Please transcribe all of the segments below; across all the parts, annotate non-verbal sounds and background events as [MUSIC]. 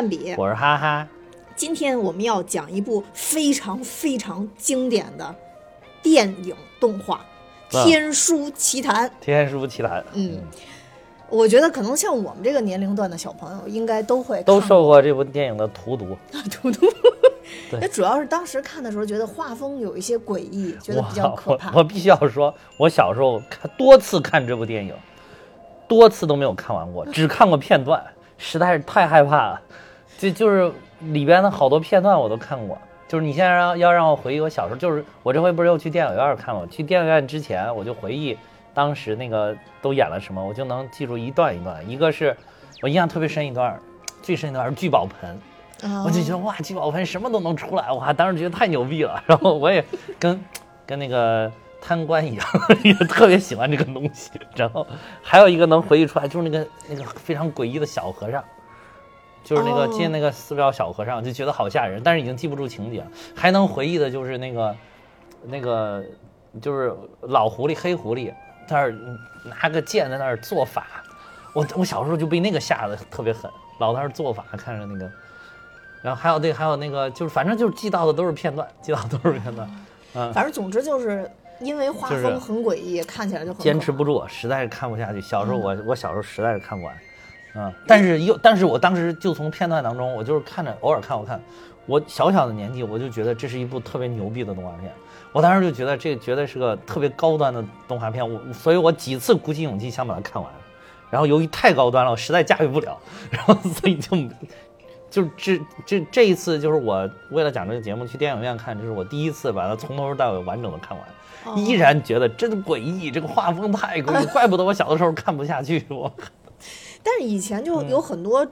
我是蛋比。我是哈哈。今天我们要讲一部非常非常经典的电影动画《天书奇谭》。天书奇谭，嗯，我觉得可能像我们这个年龄段的小朋友，应该都会都受过这部电影的荼毒。[LAUGHS] 荼毒。对那主要是当时看的时候，觉得画风有一些诡异，觉得比较可怕我。我必须要说，我小时候看多次看这部电影，多次都没有看完过，只看过片段，实在是太害怕了。就就是里边的好多片段我都看过。就是你现在让要让我回忆我小时候，就是我这回不是又去电影院看了？去电影院之前我就回忆当时那个都演了什么，我就能记住一段一段。一个是我印象特别深一段，最深一段是聚宝盆。啊我就觉得哇，聚宝盆什么都能出来，哇，当时觉得太牛逼了。然后我也跟跟那个贪官一样，也特别喜欢这个东西。然后还有一个能回忆出来，就是那个那个非常诡异的小和尚，就是那个哦进那个寺庙小和尚，就觉得好吓人，但是已经记不住情节了。还能回忆的就是那个那个就是老狐狸黑狐狸，在那儿拿个剑在那儿做法。我我小时候就被那个吓得特别狠，老在那儿做法，看着那个。然后还有对，还有那个，就是反正就是记到的都是片段，记到的都是片段，嗯，反正总之就是因为画风很诡异，看起来就很坚持不住，实在是看不下去。小时候我我小时候实在是看不完，嗯，但是又但是我当时就从片段当中，我就是看着偶尔看我看，我小小的年纪我就觉得这是一部特别牛逼的动画片，我当时就觉得这绝对是个特别高端的动画片，我所以我几次鼓起勇气想把它看完，然后由于太高端了，我实在驾驭不了，[LAUGHS] 然后所以就。就这这这一次，就是我为了讲这个节目去电影院看，这是我第一次把它从头到尾完整的看完。哦依然觉得真诡异，这个画风太诡异，怪不得我小的时候看不下去。我，但是以前就有很多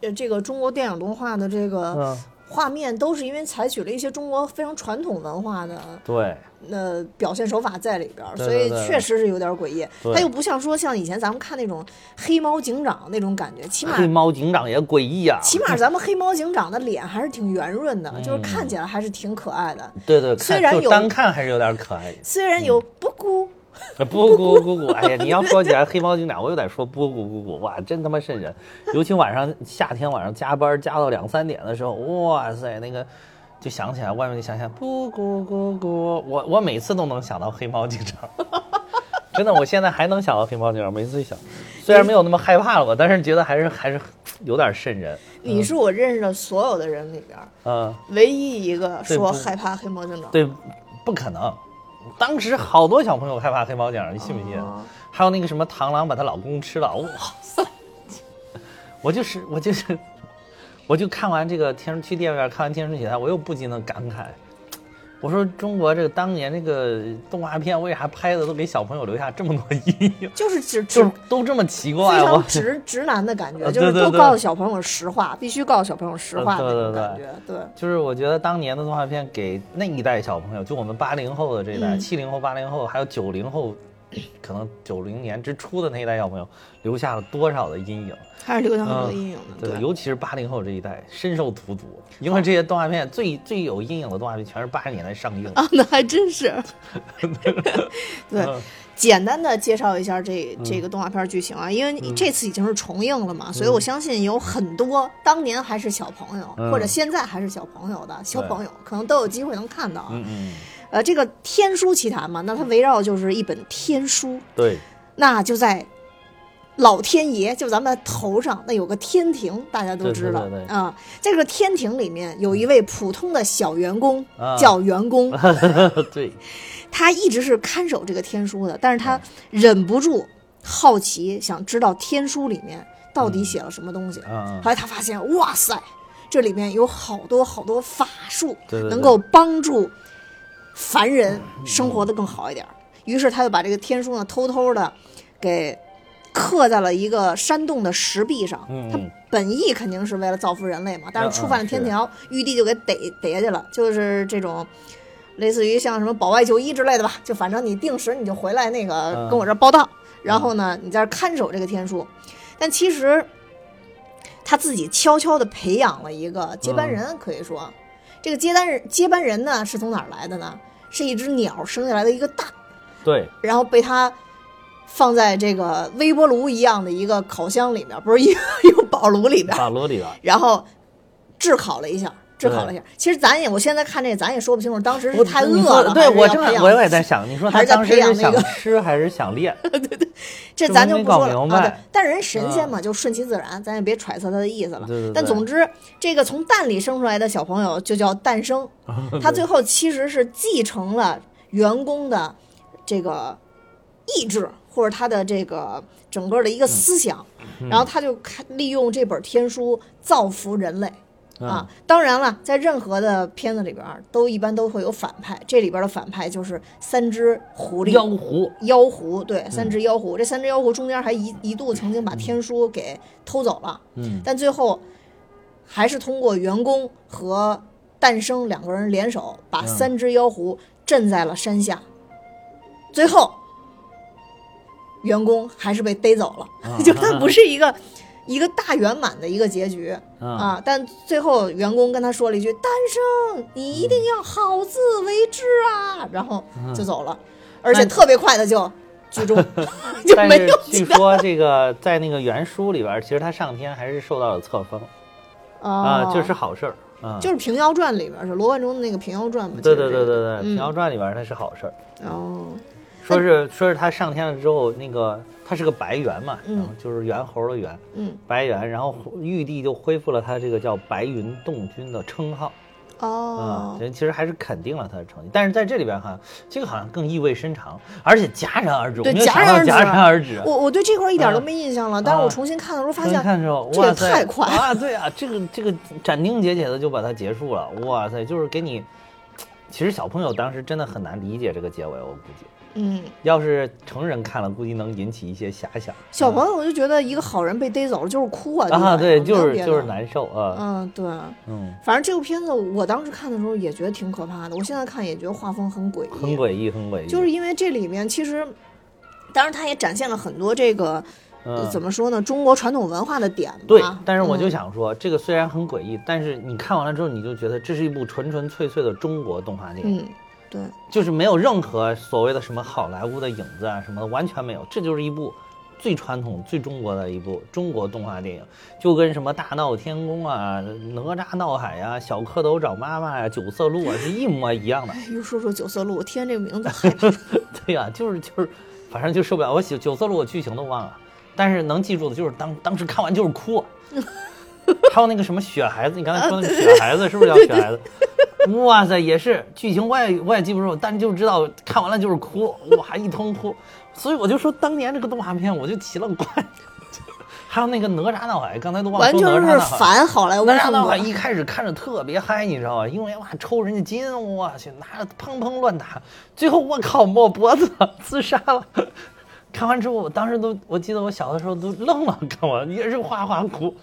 呃这个中国电影动画的这个嗯，画面，都是因为采取了一些中国非常传统文化的对，那表现手法在里边儿，所以确实是有点诡异。对它又不像说像以前咱们看那种黑猫警长那种感觉，起码黑猫警长也诡异啊。起码咱们黑猫警长的脸还是挺圆润的，就是嗯看起来还是挺可爱的。对对，虽然有单看还是有点可爱。虽然有布谷，[LAUGHS] 不咕咕咕，哎呀，你要说起来黑猫警长，我又得说不咕咕咕，哇，真他妈瘆人。尤其晚上夏天晚上加班加到两三点的时候，哇塞，那个就想起来外面就想想不咕咕咕，我我每次都能想到黑猫警长。[LAUGHS] 真的，我现在还能想到黑猫警长，每次一想，虽然没有那么害怕了吧，但是觉得还是还是有点瘆人。你是我认识的所有的人里边嗯，唯一一个说害怕黑猫警长。对，不可能。当时好多小朋友害怕黑猫警长，你信不信？哦还有那个什么螳螂把她老公吃了，哇塞！我就是我就是，我就看完这个天去电影院看完《天书奇谭》，我又不禁的感慨，我说中国这个当年那个动画片为啥拍的都给小朋友留下这么多阴影？就是就是都这么奇怪，非常直直男的感觉，呃就是都告诉小朋友实话，必须告诉小朋友实话的感觉。对，就是我觉得当年的动画片给那一代小朋友，就我们八零后的这一代，嗯七零后、八零后，还有九零后，可能九零年之初的那一代小朋友，留下了多少的阴影？还是留下很多嗯阴影的。对，尤其是八零后这一代深受荼毒，因为这些动画片最最有阴影的动画片全是八十年代上映的。啊，那还真是。[LAUGHS] 对，嗯简单的介绍一下这这个动画片剧情啊，因为你这次已经是重映了嘛，所以我相信有很多当年还是小朋友，嗯或者现在还是小朋友的小朋友，可能都有机会能看到啊。嗯嗯，呃，这个《天书奇谭》嘛，那它围绕就是一本天书，对，那就在老天爷，就咱们头上那有个天庭，大家都知道啊。这个天庭里面有一位普通的小员工，啊。叫员工，[LAUGHS] 对，他一直是看守这个天书的，但是他忍不住好奇，想知道天书里面到底写了什么东西。嗯后来他发现，哇塞，这里面有好多好多法术，能够帮助凡人生活的更好一点儿。于是他就把这个天书呢偷偷的给刻在了一个山洞的石壁上。他本意肯定是为了造福人类嘛，但是嗯触犯了天条，玉帝就给逮逮下去了，就是这种。类似于像什么保外就医之类的吧，就反正你定时你就回来那个嗯跟我这儿报到，然后呢你在这看守这个天书，但其实他自己悄悄的培养了一个接班人，可以说，这个接班人接班人呢是从哪儿来的呢？是一只鸟生下来的一个蛋，对，然后被他放在这个微波炉一样的一个烤箱里面，不是一个 [LAUGHS] 一个宝炉里边，宝炉里边，然后炙烤了一下，炙烤了一下。其实咱也，我现在看这个，咱也说不清楚，当时是太饿了，说对我正我也在想，你说他还是在当时是想培养那个吃还是想练？[LAUGHS] 对对这咱就不说了啊。对，但是人神仙嘛，就顺其自然，咱也别揣测他的意思了。但总之，这个从蛋里生出来的小朋友就叫诞生，[LAUGHS] 他最后其实是继承了员工的这个意志，或者他的这个整个的一个思想，嗯然后他就开利用这本天书造福人类。嗯啊，当然了，在任何的片子里边，都一般都会有反派。这里边的反派就是三只狐狸，妖狐，妖狐，对，三只妖狐。这三只妖狐中间还一一度曾经把天书给偷走了，嗯。但最后还是通过员工和诞生两个人联手，把嗯。三只妖狐镇在了山下。最后，员工还是被逮走了，啊。[LAUGHS] 就他不是一个一个大圆满的一个结局。啊，啊！但最后员工跟他说了一句：“诞生，你一定要好自为之啊！”然后就走了，而且特别快的就剧终，[LAUGHS] 就没有据说这个在那个原书里边，其实他上天还是受到了册封啊，哦这是好事儿啊。就是《平遥传》里边是罗贯中的那个《平遥传》嘛？对对对对对，《嗯平遥传》里边儿它是好事儿，哦，说是说是他上天了之后，那个他是个白猿嘛，嗯然后就是猿猴的猿，嗯白猿，然后玉帝就恢复了他这个叫白云洞君的称号啊哦，，人其实还是肯定了他的成绩，但是在这里边哈，这个好像更意味深长，而且戛然而止，我对戛戛然而止戛然而止。我我对这块一点都啊没印象了，但是我啊重新看的时候发现，看的时候，这也太快啊！对啊，这个这个斩钉截铁的就把它结束了，哇塞，就是给你，其实小朋友当时真的很难理解这个结尾，我估计，嗯，要是成人看了，估计能引起一些遐想。小朋友我就觉得一个好人被逮走了就是哭啊，啊，对，就是就是难受啊，嗯，对。嗯，反正这部片子我当时看的时候也觉得挺可怕的，我现在看也觉得画风很诡异，很诡异，很诡异，就是因为这里面其实，当然它也展现了很多这个、怎么说呢，中国传统文化的点吧。对，但是我就嗯想说，这个虽然很诡异，但是你看完了之后，你就觉得这是一部纯纯粹粹的中国动画电影，嗯，对，就是没有任何所谓的什么好莱坞的影子啊什么的，完全没有，这就是一部最传统、最中国的一部中国动画电影，就跟什么大闹天宫啊、哪吒闹海呀、小蝌蚪找妈妈呀、九色鹿啊是一模一样的。哎，又说说九色鹿，我听这个名字害怕。对呀、就是就是，反正就受不了。我九九色鹿我剧情都忘了，但是能记住的就是当当时看完就是哭。[LAUGHS] 还有那个什么雪孩子，你刚才说那个雪孩子是不是叫雪孩子？哇塞，也是剧情我也我也记不住，但就知道看完了就是哭，哇一通哭。所以我就说当年这个动画片我就奇了怪。还有那个哪吒闹海，刚才都忘了说完全是哪吒闹海。反好莱坞哪吒闹海一开始看着特别嗨，你知道吧？因为哇抽人家筋，我去拿着砰砰乱打，最后我靠抹脖子，自杀了。[LAUGHS] 看完之后，我当时都我记得我小的时候都愣了，看完也是哗哗哭，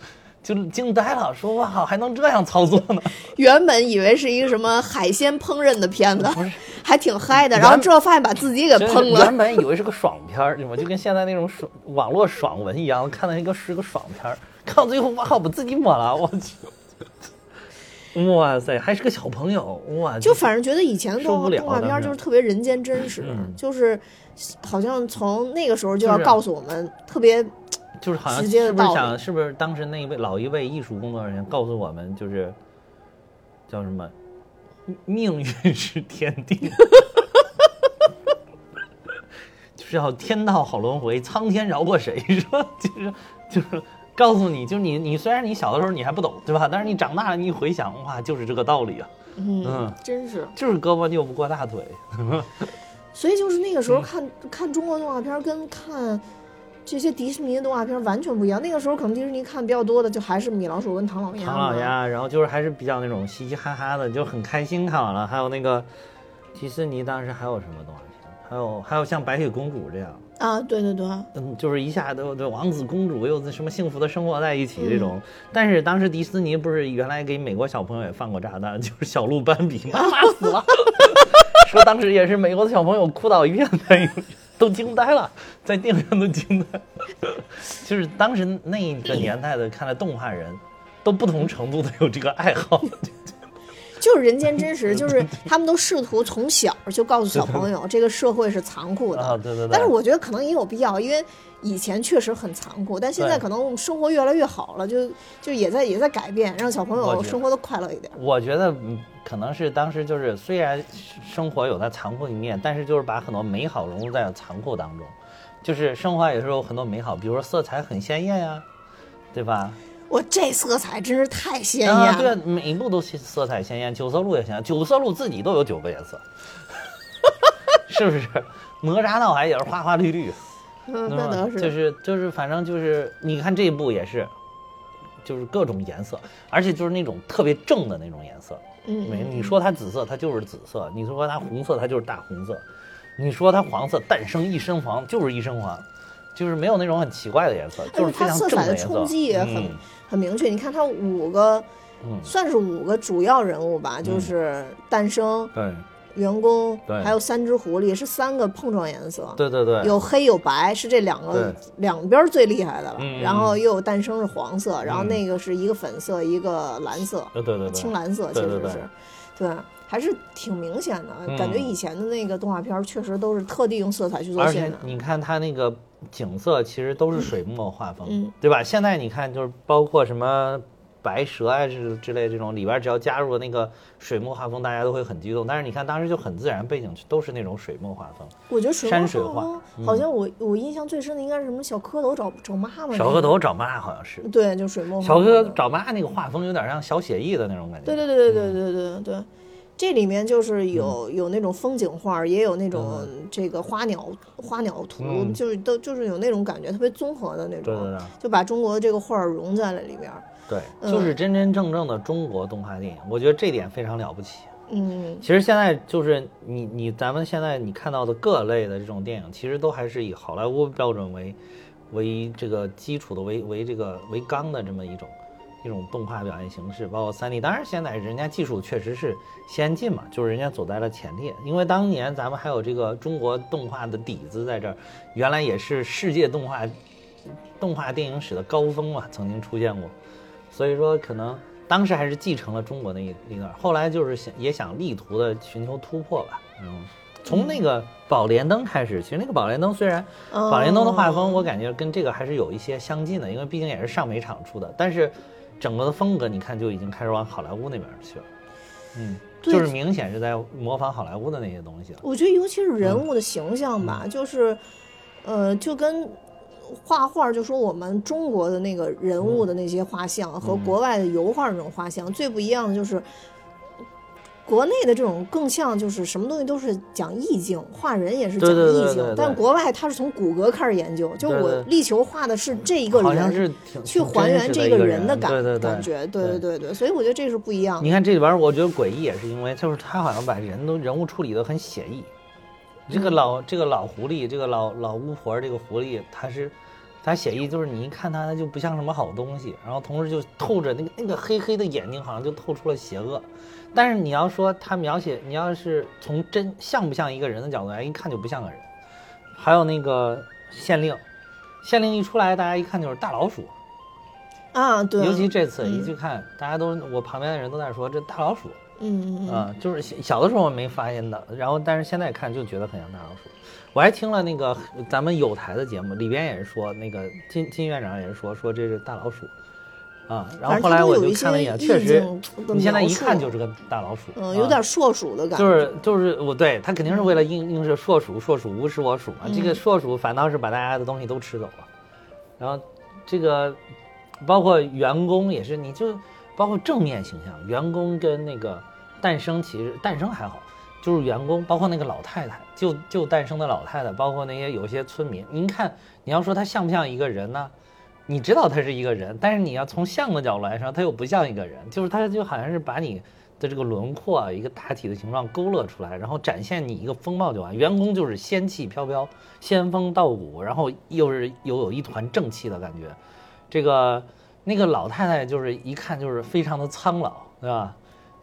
就惊呆了，说哇还能这样操作呢？[LAUGHS] 原本以为是一个什么海鲜烹饪的片子不是，还挺嗨的，然后之后发现把自己给真是烹了原。本以为是个爽片儿，我就跟现在那种爽网络爽文一样，看到一个是个爽片儿，看到最后哇靠，把自己抹了，我去。哇塞，还是个小朋友，哇！就反正觉得以前的动动画片儿就是特别人间真实，嗯就是好像从那个时候就要告诉我们特别就是好像是不是想是不是当时那一位老一位艺术工作人员告诉我们，就是叫什么命运是天定，[LAUGHS] 就是要天道好轮回，苍天饶过谁？是吧就是就是告诉你，就是你你虽然你小的时候你还不懂，对吧？但是你长大了你一回想，哇，就是这个道理啊，嗯，嗯真是。就是胳膊拗不过大腿。[LAUGHS] 所以就是那个时候嗯看、看中国动画片跟看这些迪士尼的动画片完全不一样。那个时候可能迪士尼看比较多的就还是米老鼠跟唐老鸭。唐老。鸭，然后就是还是比较那种嘻嘻哈哈的，就很开心看完了。还有那个迪士尼当时还有什么动画片？还有还有像白雪公主这样，啊，对对对，嗯，就是一下都对王子公主又什么幸福的生活在一起这种。但是当时迪士尼不是原来给美国小朋友也放过炸弹，就是小鹿斑比妈妈 [LAUGHS] 死了，说当时也是美国的小朋友哭倒一片在都惊呆了，在电影院都惊呆了。[LAUGHS] 就是当时那个年代的看来动画人，都不同程度的有这个爱好。就是人间真实，[LAUGHS] 就是他们都试图从小就告诉小朋友，[LAUGHS] 这个社会是残酷的。啊，对对对。但是我觉得可能也有必要，因为以前确实很残酷，但现在可能生活越来越好了，就就也在也在改变，让小朋友生活的快乐一点。我觉得嗯可能是当时就是虽然生活有它残酷的一面，但是就是把很多美好融入在了残酷当中，就是生活也是有很多美好，比如说色彩很鲜艳呀，对吧？我这色彩真是太鲜艳啊，了。对啊，每一部都色彩鲜艳，九色鹿也鲜艳，九色鹿自己都有九个颜色，[LAUGHS] 是不是？哪吒闹海也是花花绿绿，嗯，那倒是。就是就是，反正就是，你看这一部也是，就是各种颜色，而且就是那种特别正的那种颜色。嗯，没，你说它紫色，它就是紫色；你说它红色，它就是大红色；你说它黄色，诞生一身黄，就是一身黄，就是没有那种很奇怪的颜色，就是非常它色彩的颜色。冲击也很、嗯很明确。你看他五个，嗯算是五个主要人物吧，就是诞生、对员工，对还有三只狐狸，是三个碰撞颜色。对对对，有黑有白，是这两个两边最厉害的了。然后又有诞生是黄色，然后嗯那个是一个粉色，一个蓝色，对对对对，青蓝色其实是，对，还是挺明显的。嗯感觉以前的那个动画片确实都是特地用色彩去做渲染。你看它那个景色，其实都是水墨画风，嗯对吧？现在你看，就是包括什么白蛇啊之之类这种，里边只要加入了那个水墨画风，大家都会很激动。但是你看当时就很自然，背景都是那种水墨画风。我觉得水墨山水画画风嗯好像我我印象最深的应该是什么小蝌蚪找找妈妈。小蝌蚪，找妈好像是，对，就水墨画小蝌蚪找妈那个画风有点像小写意的那种感觉。对对对对对对对对，这里面就是有、嗯有那种风景画，也有那种这个花鸟花鸟图，嗯就是都就是有那种感觉，特别综合的那种，对对对就把中国的这个画融在了里边。对，嗯就是真真正正的中国动画电影，我觉得这点非常了不起。嗯，其实现在就是你你咱们现在你看到的各类的这种电影，其实都还是以好莱坞标准为为这个基础的为为这个为纲的这么一种一种动画表现形式，包括三 D。当然现在人家技术确实是先进嘛，就是人家走在了前列。因为当年咱们还有这个中国动画的底子在这儿，原来也是世界动画动画电影史的高峰嘛，曾经出现过。所以说可能当时还是继承了中国那一一段，后来就是想也想力图的寻求突破吧。嗯，从那个宝莲灯开始，其实那个宝莲灯虽然哦宝莲灯的画风我感觉跟这个还是有一些相近的，因为毕竟也是上美厂出的，但是整个的风格你看就已经开始往好莱坞那边去了。嗯，就是明显是在模仿好莱坞的那些东西了。我觉得尤其是人嗯物的形象吧，就是，呃，就跟画画，就说我们中国的那个人物的那些画像和嗯国外的油画那种画像、最不一样的就是。国内的这种更像就是什么东西都是讲意境，画人也是讲意境，对对但国外他是从骨骼开始研究，就我力求画的是这一个好像人，是挺去还原这个人的感对对对感觉，对对对所以我觉得这是不一样的。你看这里边，我觉得诡异也是因为，就是他好像把人都人物处理的很写意。这个老这个老狐狸，这个老老巫婆，这个狐狸，他是他写意，就是你一看它，它就不像什么好东西，然后同时就透着那个那个黑黑的眼睛，好像就透出了邪恶。但是你要说他描写，你要是从真像不像一个人的角度来，一看就不像个人。还有那个县令，县令一出来，大家一看就是大老鼠。啊，对，尤其这次嗯一去看，大家都我旁边的人都在说这大老鼠。嗯嗯嗯啊、就是小小的时候我没发现的，然后但是现在看就觉得很像大老鼠。我还听了那个咱们有台的节目，里边也是说那个金金院长也是说说这是大老鼠，啊，然后后来我就看了一眼，确实你现在一看就是个大老鼠，嗯，有啊点硕鼠的感觉，就是就是我对他肯定是为了应应是硕鼠，硕鼠无食我鼠嘛。这嗯个硕鼠反倒是把大家的东西都吃走了，然后这个包括员工也是，你就包括正面形象，员工跟那个诞生其实诞生还好，就是员工，包括那个老太太，就就诞生的老太太，包括那些有些村民，您看你要说他像不像一个人呢？你知道他是一个人，但是你要从像的角度来说，他又不像一个人，就是他就好像是把你的这个轮廓，一个大体的形状勾勒出来，然后展现你一个风貌就完。员工就是仙气飘飘，仙风道骨，然后又是又有一团正气的感觉。这个那个老太太就是一看就是非常的苍老，对吧？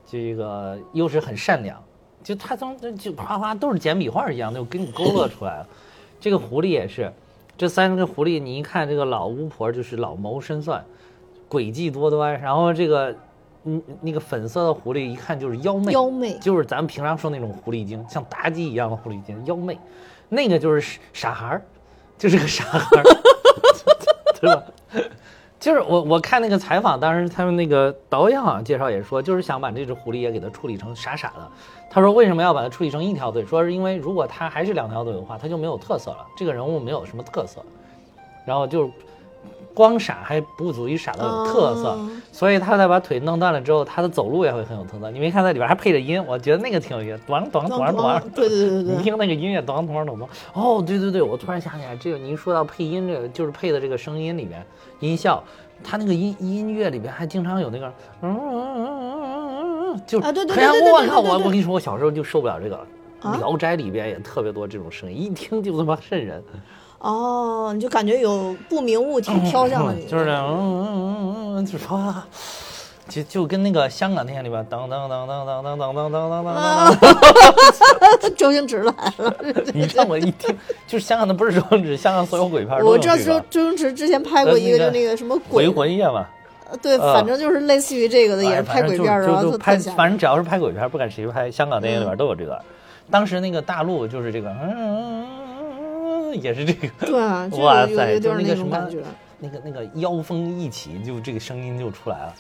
这个又是很善良，就他从就哗哗都是简笔画一样，就给你勾勒出来了。这个狐狸也是，这三个狐狸，你一看这个老巫婆就是老谋深算，诡计多端，然后这个嗯，那个粉色的狐狸一看就是妖媚，妖媚就是咱们平常说那种狐狸精，像妲己一样的狐狸精，妖媚。那个就是傻孩儿，就是个傻孩儿，[LAUGHS] 对吧？就是我我看那个采访，当时他们那个导演好像介绍也说，就是想把这只狐狸也给它处理成傻傻的。他说为什么要把它处理成一条腿？说是因为如果它还是两条腿的话，它就没有特色了，这个人物没有什么特色。然后就光闪还不足以闪到有特色，哦所以他再把腿弄断了之后，他的走路也会很有特色。你没看在里边还配着音，我觉得那个挺有意思，咚咚咚咚。对对对对你，听那个音乐，咚咚咚咚。哦，对对对，我突然想起来，这个您说到配音，这个就是配的这个声音里面音效，他那个音音乐里边还经常有那个，嗯嗯嗯嗯嗯嗯，就啊对对哎呀对对对我靠，我我跟你说，我小时候就受不了这个，啊聊斋》里边也特别多这种声音，一听就他妈瘆人。哦，你就感觉有不明物体飘向了你，就是那样，嗯嗯嗯嗯，就说啊，就就跟那个香港电影里边，当当当当当当当当当当当周星驰来了。你让我一听，就是香港的不是周星驰，香港所有鬼片我知道周周星驰之前拍过一个，就那个什么鬼，魂夜嘛，对，呃反正就是类似于这个的，也是拍鬼片儿，然后拍，反正只要是拍鬼片，不管谁拍，香港电影里边都有这个。当时那个大陆就是这个，嗯 [LAUGHS] 也是这个。对啊，[LAUGHS] 就哇塞就是那那个什么种感觉，那个那个妖风一起，就这个声音就出来了。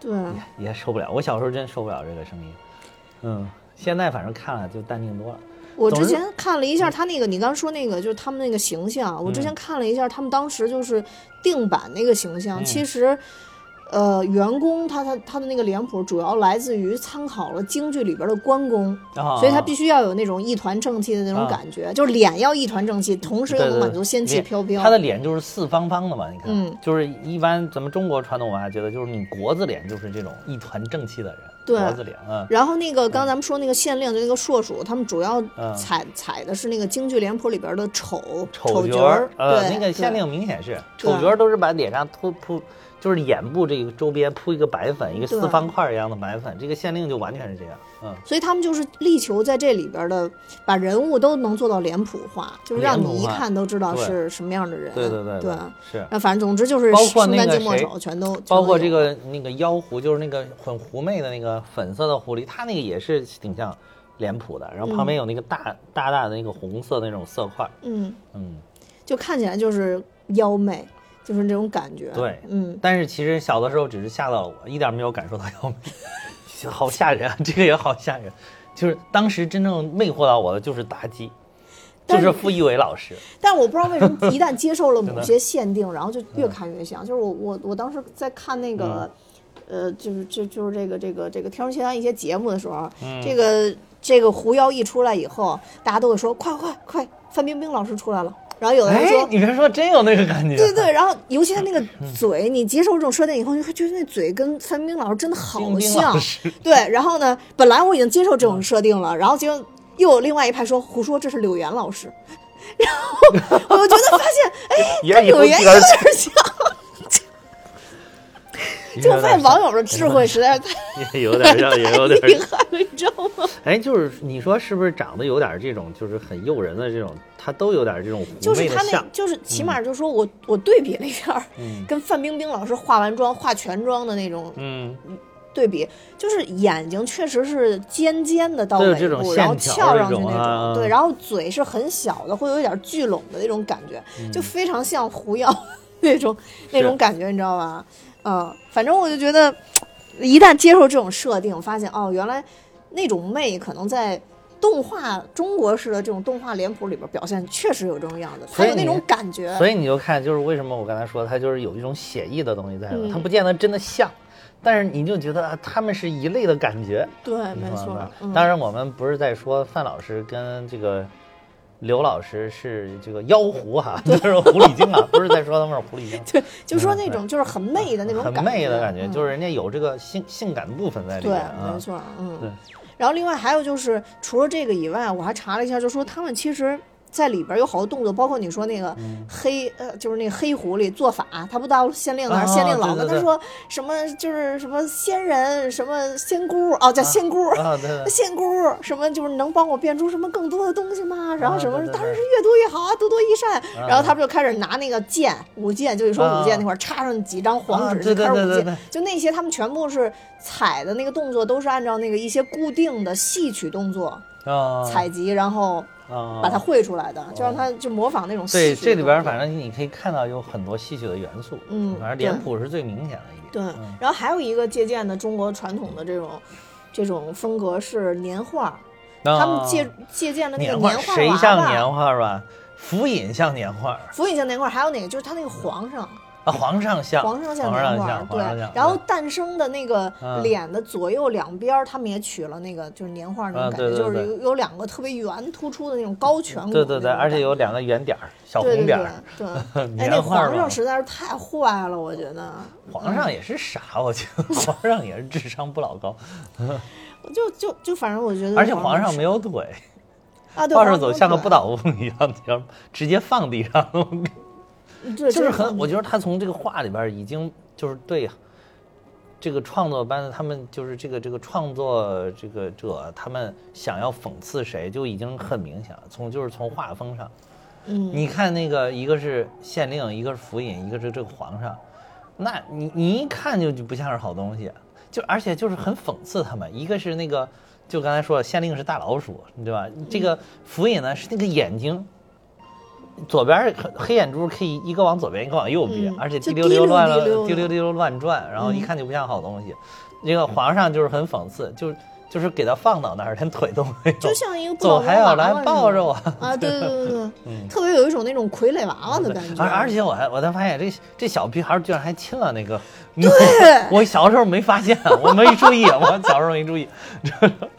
对啊，也也受不了。我小时候真受不了这个声音，嗯，现在反正看了就淡定多了。我之前看了一下他那个，你刚说那个就是他们那个形象，我之嗯前看了一下他们当时就是定版那个形象，嗯其实。呃，员工他他他的那个脸谱主要来自于参考了京剧里边的关公，啊。所以他必须要有那种一团正气的那种啊感觉，就是脸要一团正气，同时又能满足仙气飘飘。他的脸就是四方方的嘛，你看，嗯。就是一般咱们中国传统文化觉得就是你国字脸就是这种一团正气的人，对。国字脸，嗯，然后那个刚才咱们说那个县令，就那个硕鼠，他们主要嗯。采采的是那个京剧脸谱里边的丑丑角儿，呃，对那个县令明显是丑角儿都是把脸上涂铺，就是眼部这个周边铺一个白粉，一个四方块儿一样的白粉，这个县令就完全是这样，嗯，所以他们就是力求在这里边的把人物都能做到脸谱化，就是让你一看都知道是什么样的人。对对对对。是。那反正总之就是包括那个谁全都，包括这个那个妖狐，就是那个很狐媚的那个粉色的狐狸，它那个也是挺像脸谱的，然后旁边有那个大、大大的那个红色的那种色块儿，嗯，嗯，就看起来就是妖媚，就是那种感觉。对嗯，但是其实小的时候只是吓到了我，一点没有感受到 [LAUGHS] 好吓人啊，这个也好吓人。就是当时真正魅惑到我的就是妲己，就是是傅艺伟老师，但我不知道为什么一旦接受了 [LAUGHS] 某些限定，然后就越看越像。就是我我我当时在看那个，嗯呃，就是就就是这个这个这个《天书奇谭》一些节目的时候，嗯这个这个狐妖一出来以后，大家都会说快快快，范冰冰老师出来了。然后有的人哎说，，你别说，真有那个感觉，对对，然后尤其他那个嗯。嘴，你接受这种设定以后，你会觉得那嘴跟范冰冰老师真的好像 [LAUGHS] 对，然后呢，本来我已经接受这种设定了，然后结果又有另外一派说胡说这是柳岩老师，然后我就觉得发现，哎，[LAUGHS] 跟柳岩有点像，就发现网友的智慧实在是太 [LAUGHS] 也有点让人有点厉害了，你知道吗？[LAUGHS] 哎，就是你说是不是长得有点这种，就是很诱人的这种，他都有点这种就是他那就是起码就是说我我对比了一下，嗯。跟范冰冰老师化完妆化全妆的那种嗯，对比，就是眼睛确实是尖尖的到尾部，然后翘上去那种，啊对，然后嘴是很小的，会有一点聚拢的那种感觉，嗯。就非常像狐妖 [LAUGHS] 那种那种感觉，你知道吧？嗯，反正我就觉得，一旦接受这种设定，发现哦，原来那种媚可能在。动画中国式的这种动画脸谱里边表现确实有这种样子，它所以你有那种感觉。所以你就看，就是为什么我刚才说它就是有一种写意的东西在里面，嗯它不见得真的像，但是你就觉得啊他们是一类的感觉，对，没错当然，我们不是在说范老师跟这个刘老师是这个妖狐哈，[LAUGHS] 就是狐狸精啊，不是在说他们是狐狸精。[LAUGHS] 对，就说嗯那种就是很媚的那种很感觉，媚的感觉，嗯就是人家有这个性性感的部分在里面，啊没。错，嗯。对然后另外还有就是，除了这个以外，我还查了一下，就说他们其实在里边有好多动作，包括你说那个黑呃，就是那个黑狐狸做法，他不到县令那儿，啊县令老对对对跟他说什么就是什么仙人什么仙姑哦，叫仙姑。啊，对对，[LAUGHS] 仙姑什么就是能帮我变出什么更多的东西吗？然后什么当然是越多越好啊，多多益善。啊。然后他不就开始拿那个剑舞剑，就一说舞剑啊那块儿插上几张黄纸就开始舞剑。对对对。对，就那些他们全部是踩的那个动作都是按照那个一些固定的戏曲动作啊，采集，然后啊，把它绘出来的，就让他就模仿那种戏对，这里边反正你可以看到有很多戏曲的元素，嗯反正脸谱是最明显的一点。对嗯，然后还有一个借鉴的中国传统的这种这种风格是年画，他们借啊借鉴的那个年画，谁像年画吧？福尹像年画福尹像年画，还有哪个？就是他那个皇上，啊，皇上像，皇上像皇上年画，像。对然后诞生的那个嗯脸的左右两边，他们也取了那个就是年画那种啊感觉，就是有有两个特别圆突出的那种高颧骨，对对对，而且有两个圆点儿，小红点儿。对，[LAUGHS] 哎，那皇上实在是太坏了，我觉得。皇上也是傻，我觉得 [LAUGHS] 皇上也是智商不老高，[LAUGHS] 就就就反正我觉得，而且皇上没有腿，啊，对，抱着皇上走像个不倒翁一样，要直接放地上。对，就是很，我觉得他从这个画里边儿已经就是对这个创作班的他们就是这个这个创作这个者他们想要讽刺谁就已经很明显了，从就是从画风上，嗯，你看那个一个是县令，一个是府尹，一个是这个皇上，那你你一看就就不像是好东西，就而且就是很讽刺他们，一个是那个就刚才说了，县令是大老鼠，对吧？这个府尹呢是那个眼睛。左边儿黑眼珠可以一个往左边，一个往右边，嗯而且滴溜溜乱滴溜滴溜溜乱转，然后一嗯看就不像好东西。那个皇上就是很讽刺，就是就是给他放到那儿，连腿都没有，就像一个不走还要来抱着我。啊，对对对对对，[LAUGHS] 特别有一种那种傀儡娃娃的感觉，而而且我还我才发现这这小屁孩居然还亲了那个，对。我小时候没发现，我没注意，我小时候没注意，[LAUGHS]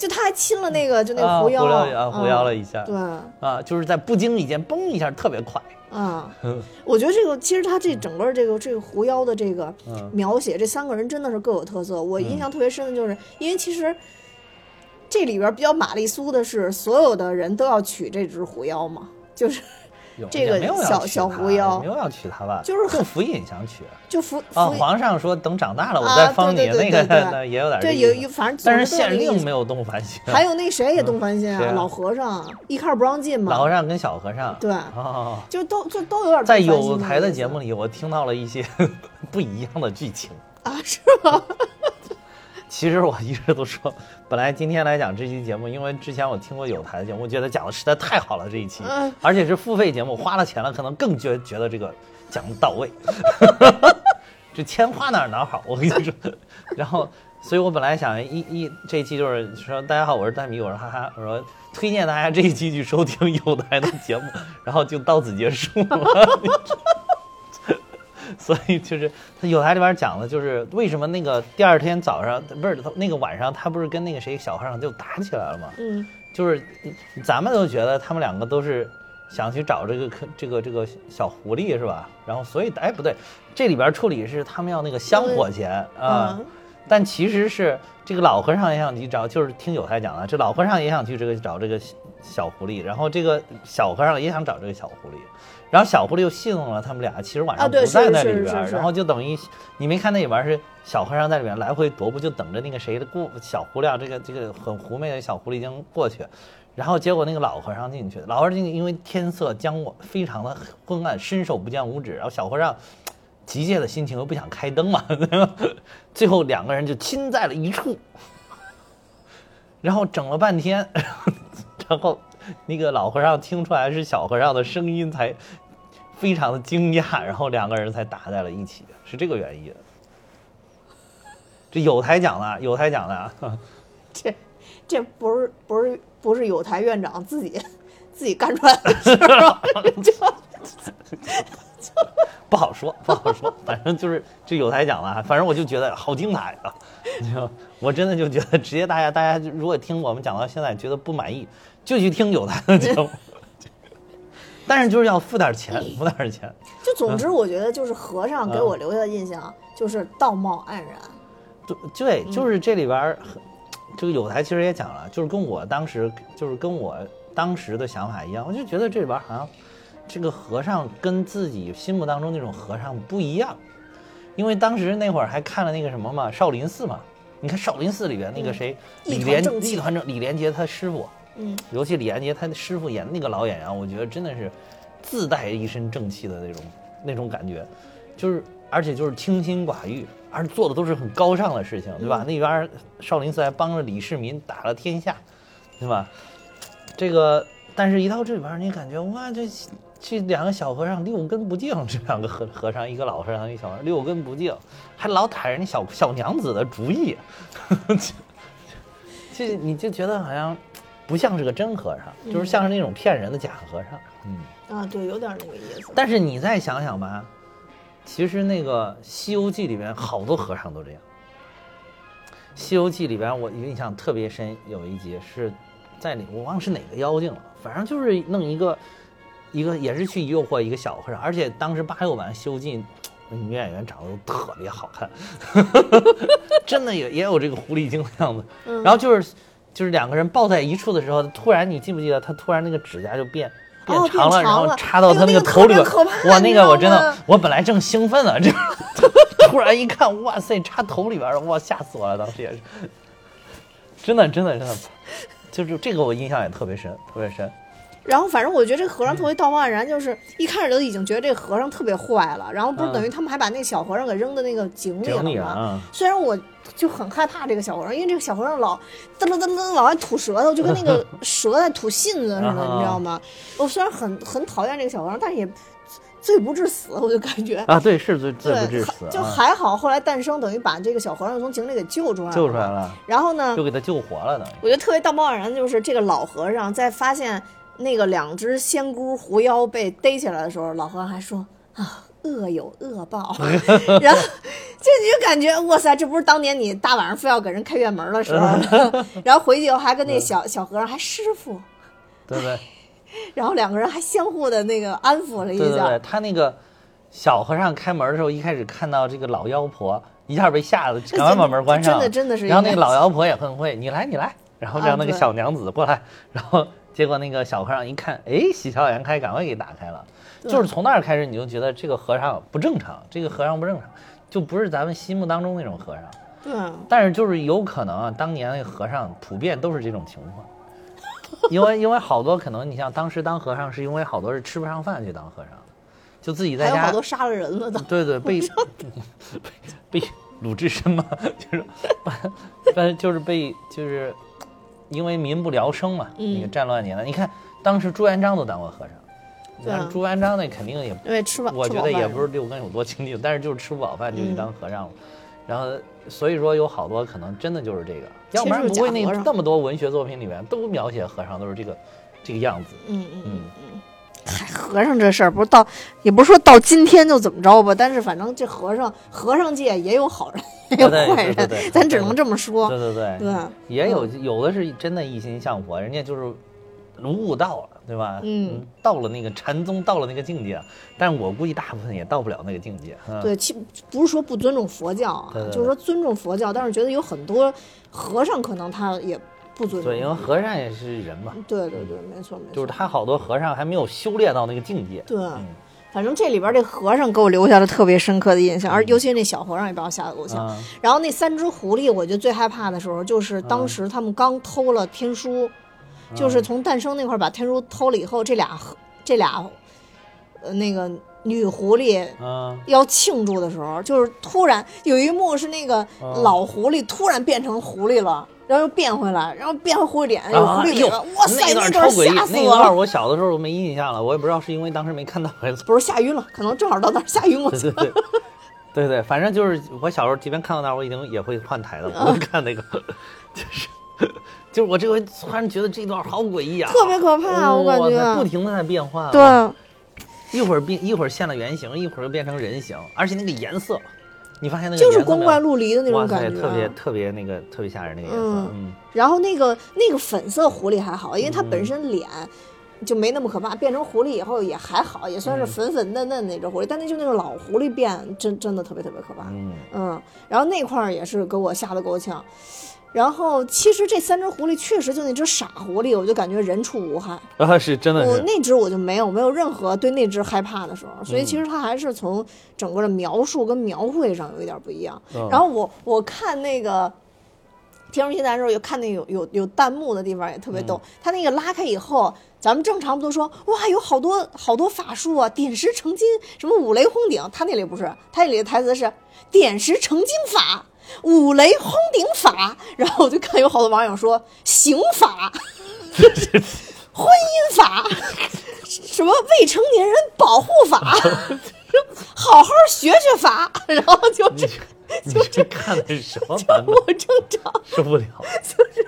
就他还亲了那个就那狐妖了啊，狐妖了一下，对。啊，就是在不经意间嘣一下特别快，啊，[LAUGHS] 我觉得这个其实他这整个这个这个狐妖的这个嗯。描写，这三个人真的是各有特色。我印象特别深的就是，因为其实这里边比较玛丽苏的是，所有的人都要娶这只狐妖嘛，就是有这个没有要小娶他小狐妖也没有要娶她吧，就是很福尹想娶就服啊，服皇上说等长大了我啊再封你，对对那个 [LAUGHS] 也有点对有有反正但是县令没有动凡心，还有那谁也动凡心啊，老和尚一开始不让进嘛，老和尚跟小和尚，对，哦。就都就都有点在有台的节目里，我听到了一些 [LAUGHS] 不一样的剧情。啊，是吗？其实我一直都说，本来今天来讲这期节目，因为之前我听过有台的节目，我觉得讲的实在太好了这一期，嗯而且是付费节目，花了钱了，可能更觉觉得这个讲的到位。[LAUGHS] 这钱花哪儿哪儿好，我跟你说。然后，所以我本来想一一这一期就是说，大家好，我是蛋米，我是哈哈，我说推荐大家这一期去收听有台的节目，然后就到此结束了。[LAUGHS] 所以就是他有台里边讲的，就是为什么那个第二天早上不是那个晚上，他不是跟那个谁小和尚就打起来了吗？嗯就是咱们都觉得他们两个都是想去找这个这个这个小狐狸是吧？然后所以哎不对，这里边处理是他们要那个香火钱啊。嗯但其实是这个老和尚也想去找，就是听有台讲的，这老和尚也想去这个找这个小小狐狸，然后这个小和尚也想找这个小狐狸，然后小狐狸又戏弄了他们俩，其实晚上不在那里边然后就等于你没看那里边是小和尚在里边来回踱步，就等着那个谁的过小狐狸，这个这个很狐媚的小狐狸精过去。然后结果那个老和尚进去，老和尚进去，因为天色将晚，非常的昏暗，伸手不见五指。然后小和尚急切的心情又不想开灯嘛，[LAUGHS] 最后两个人就亲在了一处，然后整了半天，然后那个老和尚听出来是小和尚的声音，才非常的惊讶，然后两个人才打在了一起，是这个原因。这有台讲的，有台讲的啊，这这不是不是不是有台院长自己自己干出来的事儿吗？就不好说，不好说，反正就是这有台讲了，反正我就觉得好精彩啊！你知道我真的就觉得，直接大家大家如果听我们讲到现在觉得不满意，就去听有台的 [LAUGHS] 节目。但是就是要付点钱，付点钱。就总之，我觉得就是和尚给我留下的印象就是道貌岸然。对对，就是这里边这个有台其实也讲了，就是跟我当时就是跟我当时的想法一样，我就觉得这里边好像这个和尚跟自己心目当中那种和尚不一样，因为当时那会儿还看了那个什么嘛，少林寺嘛。你看少林寺里边那个谁，一李连团正气一团正，李连杰他师傅，嗯，尤其李连杰他师傅演的那个老演员，我觉得真的是自带一身正气的那种那种感觉，就是而且就是清心寡欲，而做的都是很高尚的事情，对吧？那边少林寺还帮着李世民打了天下，对吧？这个，但是一到这里边，你感觉哇，这这两个小和尚六根不净，这两个和和尚，一个老和尚，一个小和尚，六根不净，还老打人家小小娘子的主意，这你就觉得好像不像是个真和尚，就是像是那种骗人的假和尚。嗯，啊，对，有点那个意思。但是你再想想吧，其实那个《西游记》里边好多和尚都这样。《西游记》里边我印象特别深，有一集是在里我忘了是哪个妖精了，反正就是弄一个一个也是去诱惑一个小和尚，而且当时八六版《西游记》那女演员长得都特别好看，[LAUGHS] 真的也也有这个狐狸精的样子。嗯然后就是就是两个人抱在一处的时候，突然你记不记得他突然那个指甲就变。变哦长了，然后插到他那个个头里边哇，那个我真的，我本来正兴奋呢，这突然一看，哇塞，插头里边了，哇，吓死我了，当时也是，真的，真的，真的，就是这个我印象也特别深，特别深。然后反正我觉得这和尚特别道貌岸然，就是一开始就已经觉得这和尚特别坏了，然后不是嗯等于他们还把那个小和尚给扔到那个井里了吗？啊，虽然我就很害怕这个小和尚，因为这个小和尚老噔噔噔噔往外吐舌头，就跟那个 [LAUGHS] 蛇在吐信子似的，啊你知道吗？我虽然很很讨厌这个小和尚，但是也罪不至死，我就感觉。啊，对，是罪不至死就啊，还好，后来诞生等于把这个小和尚从井里给救出来了。救出来了，然后呢就，给他救活了，等于。我觉得特别道貌岸然的就是这个老和尚在发现那个两只仙姑狐妖被逮起来的时候，老和尚还说啊。恶有恶报，[LAUGHS] 然后这你就感觉哇塞，这不是当年你大晚上非要给人开院门的时候，[LAUGHS] 然后回去以后还跟那小小和尚还师傅，对不对？[LAUGHS] 然后两个人还相互的那个安抚了一下，对对对，他那个小和尚开门的时候，一开始看到这个老妖婆，一下被吓得，赶快把门关上。真的真的是然后那个老妖婆也很会，你来你来，然后让那个小娘子过来，然后结果那个小和尚一看，哎，喜笑颜开，赶快给打开了。对。就是从那儿开始，你就觉得这个和尚不正常，这个和尚不正常，就不是咱们心目当中那种和尚。对。啊，但是就是有可能啊，当年那个和尚普遍都是这种情况，[LAUGHS] 因为因为好多可能你像当时当和尚是因为好多是吃不上饭去当和尚，就自己在家好多杀了人了的，对对被被 [LAUGHS] 被鲁智深嘛，就是 [LAUGHS] 被就是被就是因为民不聊生嘛，嗯。那个战乱年代，你看当时朱元璋都当过和尚，朱元璋那肯定也因为吃饱，我觉得也不是六根有多清净，但是就是吃不饱饭就去嗯当和尚了。然后所以说有好多可能真的就是这个，要不然不会那那么多文学作品里面都描写和尚都是这个这个样子。嗯嗯嗯嗯。嗨，和尚这事儿不是到，也不是说到今天就怎么着吧，但是反正这和尚和尚界也有好人，也有对对坏对对对人，[LAUGHS] 咱只能这么说。对对对，对，也有有的是真的一心向佛，人家就是悟道了，对吧？嗯，到了那个禅宗，到了那个境界，但我估计大部分也到不了那个境界。嗯、对，其不是说不尊重佛教啊，对对对就是说尊重佛教，但是觉得有很多和尚可能他也不尊重。对，因为和尚也是人嘛，对对对，没错没错。就是他好多和尚还没有修炼到那个境界。对，嗯反正这里边这和尚给我留下了特别深刻的印象，而尤其是那小和尚也把我吓得够呛。啊然后那三只狐狸，我觉得最害怕的时候就是当时他们刚偷了天书，就是从诞生那块儿把天书偷了以后，这俩这俩呃那个女狐狸啊要庆祝的时候，就是突然有一幕是那个嗯老狐狸突然变成狐狸了。然后又变回来，然后变回狐狸脸，有狐狸脸，哇塞，那那段吓死那段我了！我小的时候没印象了，我也不知道是因为当时没看到还是。不是吓晕了，可能正好到那儿吓晕过去对对对，对对，反正就是我小时候，即便看到那儿，我已经也会换台的，嗯不会看那个，[LAUGHS] 就是就是我这回突然觉得这段好诡异啊，特别可怕，我感觉。不停的在变化，对，一会儿变一会儿现了原形，一会儿又变成人形，而且那个颜色，你发现那个就是光怪陆离的那，种感觉。啊特别特别那个特别吓人那个颜色，嗯嗯然后那个那个粉色狐狸还好，因为它嗯本身脸就没那么可怕，变成狐狸以后也还好，也算是粉粉嫩嫩那只狐狸，但那就那个老狐狸变，真真的特别特别可怕。嗯嗯，然后那块儿也是给我吓得够呛。然后其实这三只狐狸确实就那只傻狐狸，我就感觉人畜无害。啊，是真的是，我那只我就没有没有任何对那只害怕的时候，所以其嗯实它还是从整个的描述跟描绘上有一点不一样。嗯然后我我看那个。天书奇谭的时候，有看那有有有弹幕的地方也特别逗。嗯它那个拉开以后，咱们正常不都说哇有好多好多法术啊，点石成金，什么五雷轰顶。他那里不是，他那里的台词是点石成金法，五雷轰顶法。然后我就看有好多网友说刑法，[LAUGHS] 婚姻法，什么未成年人保护法，好好学学法，然后就这，就这看的是什么版本？我正常。受不了。就是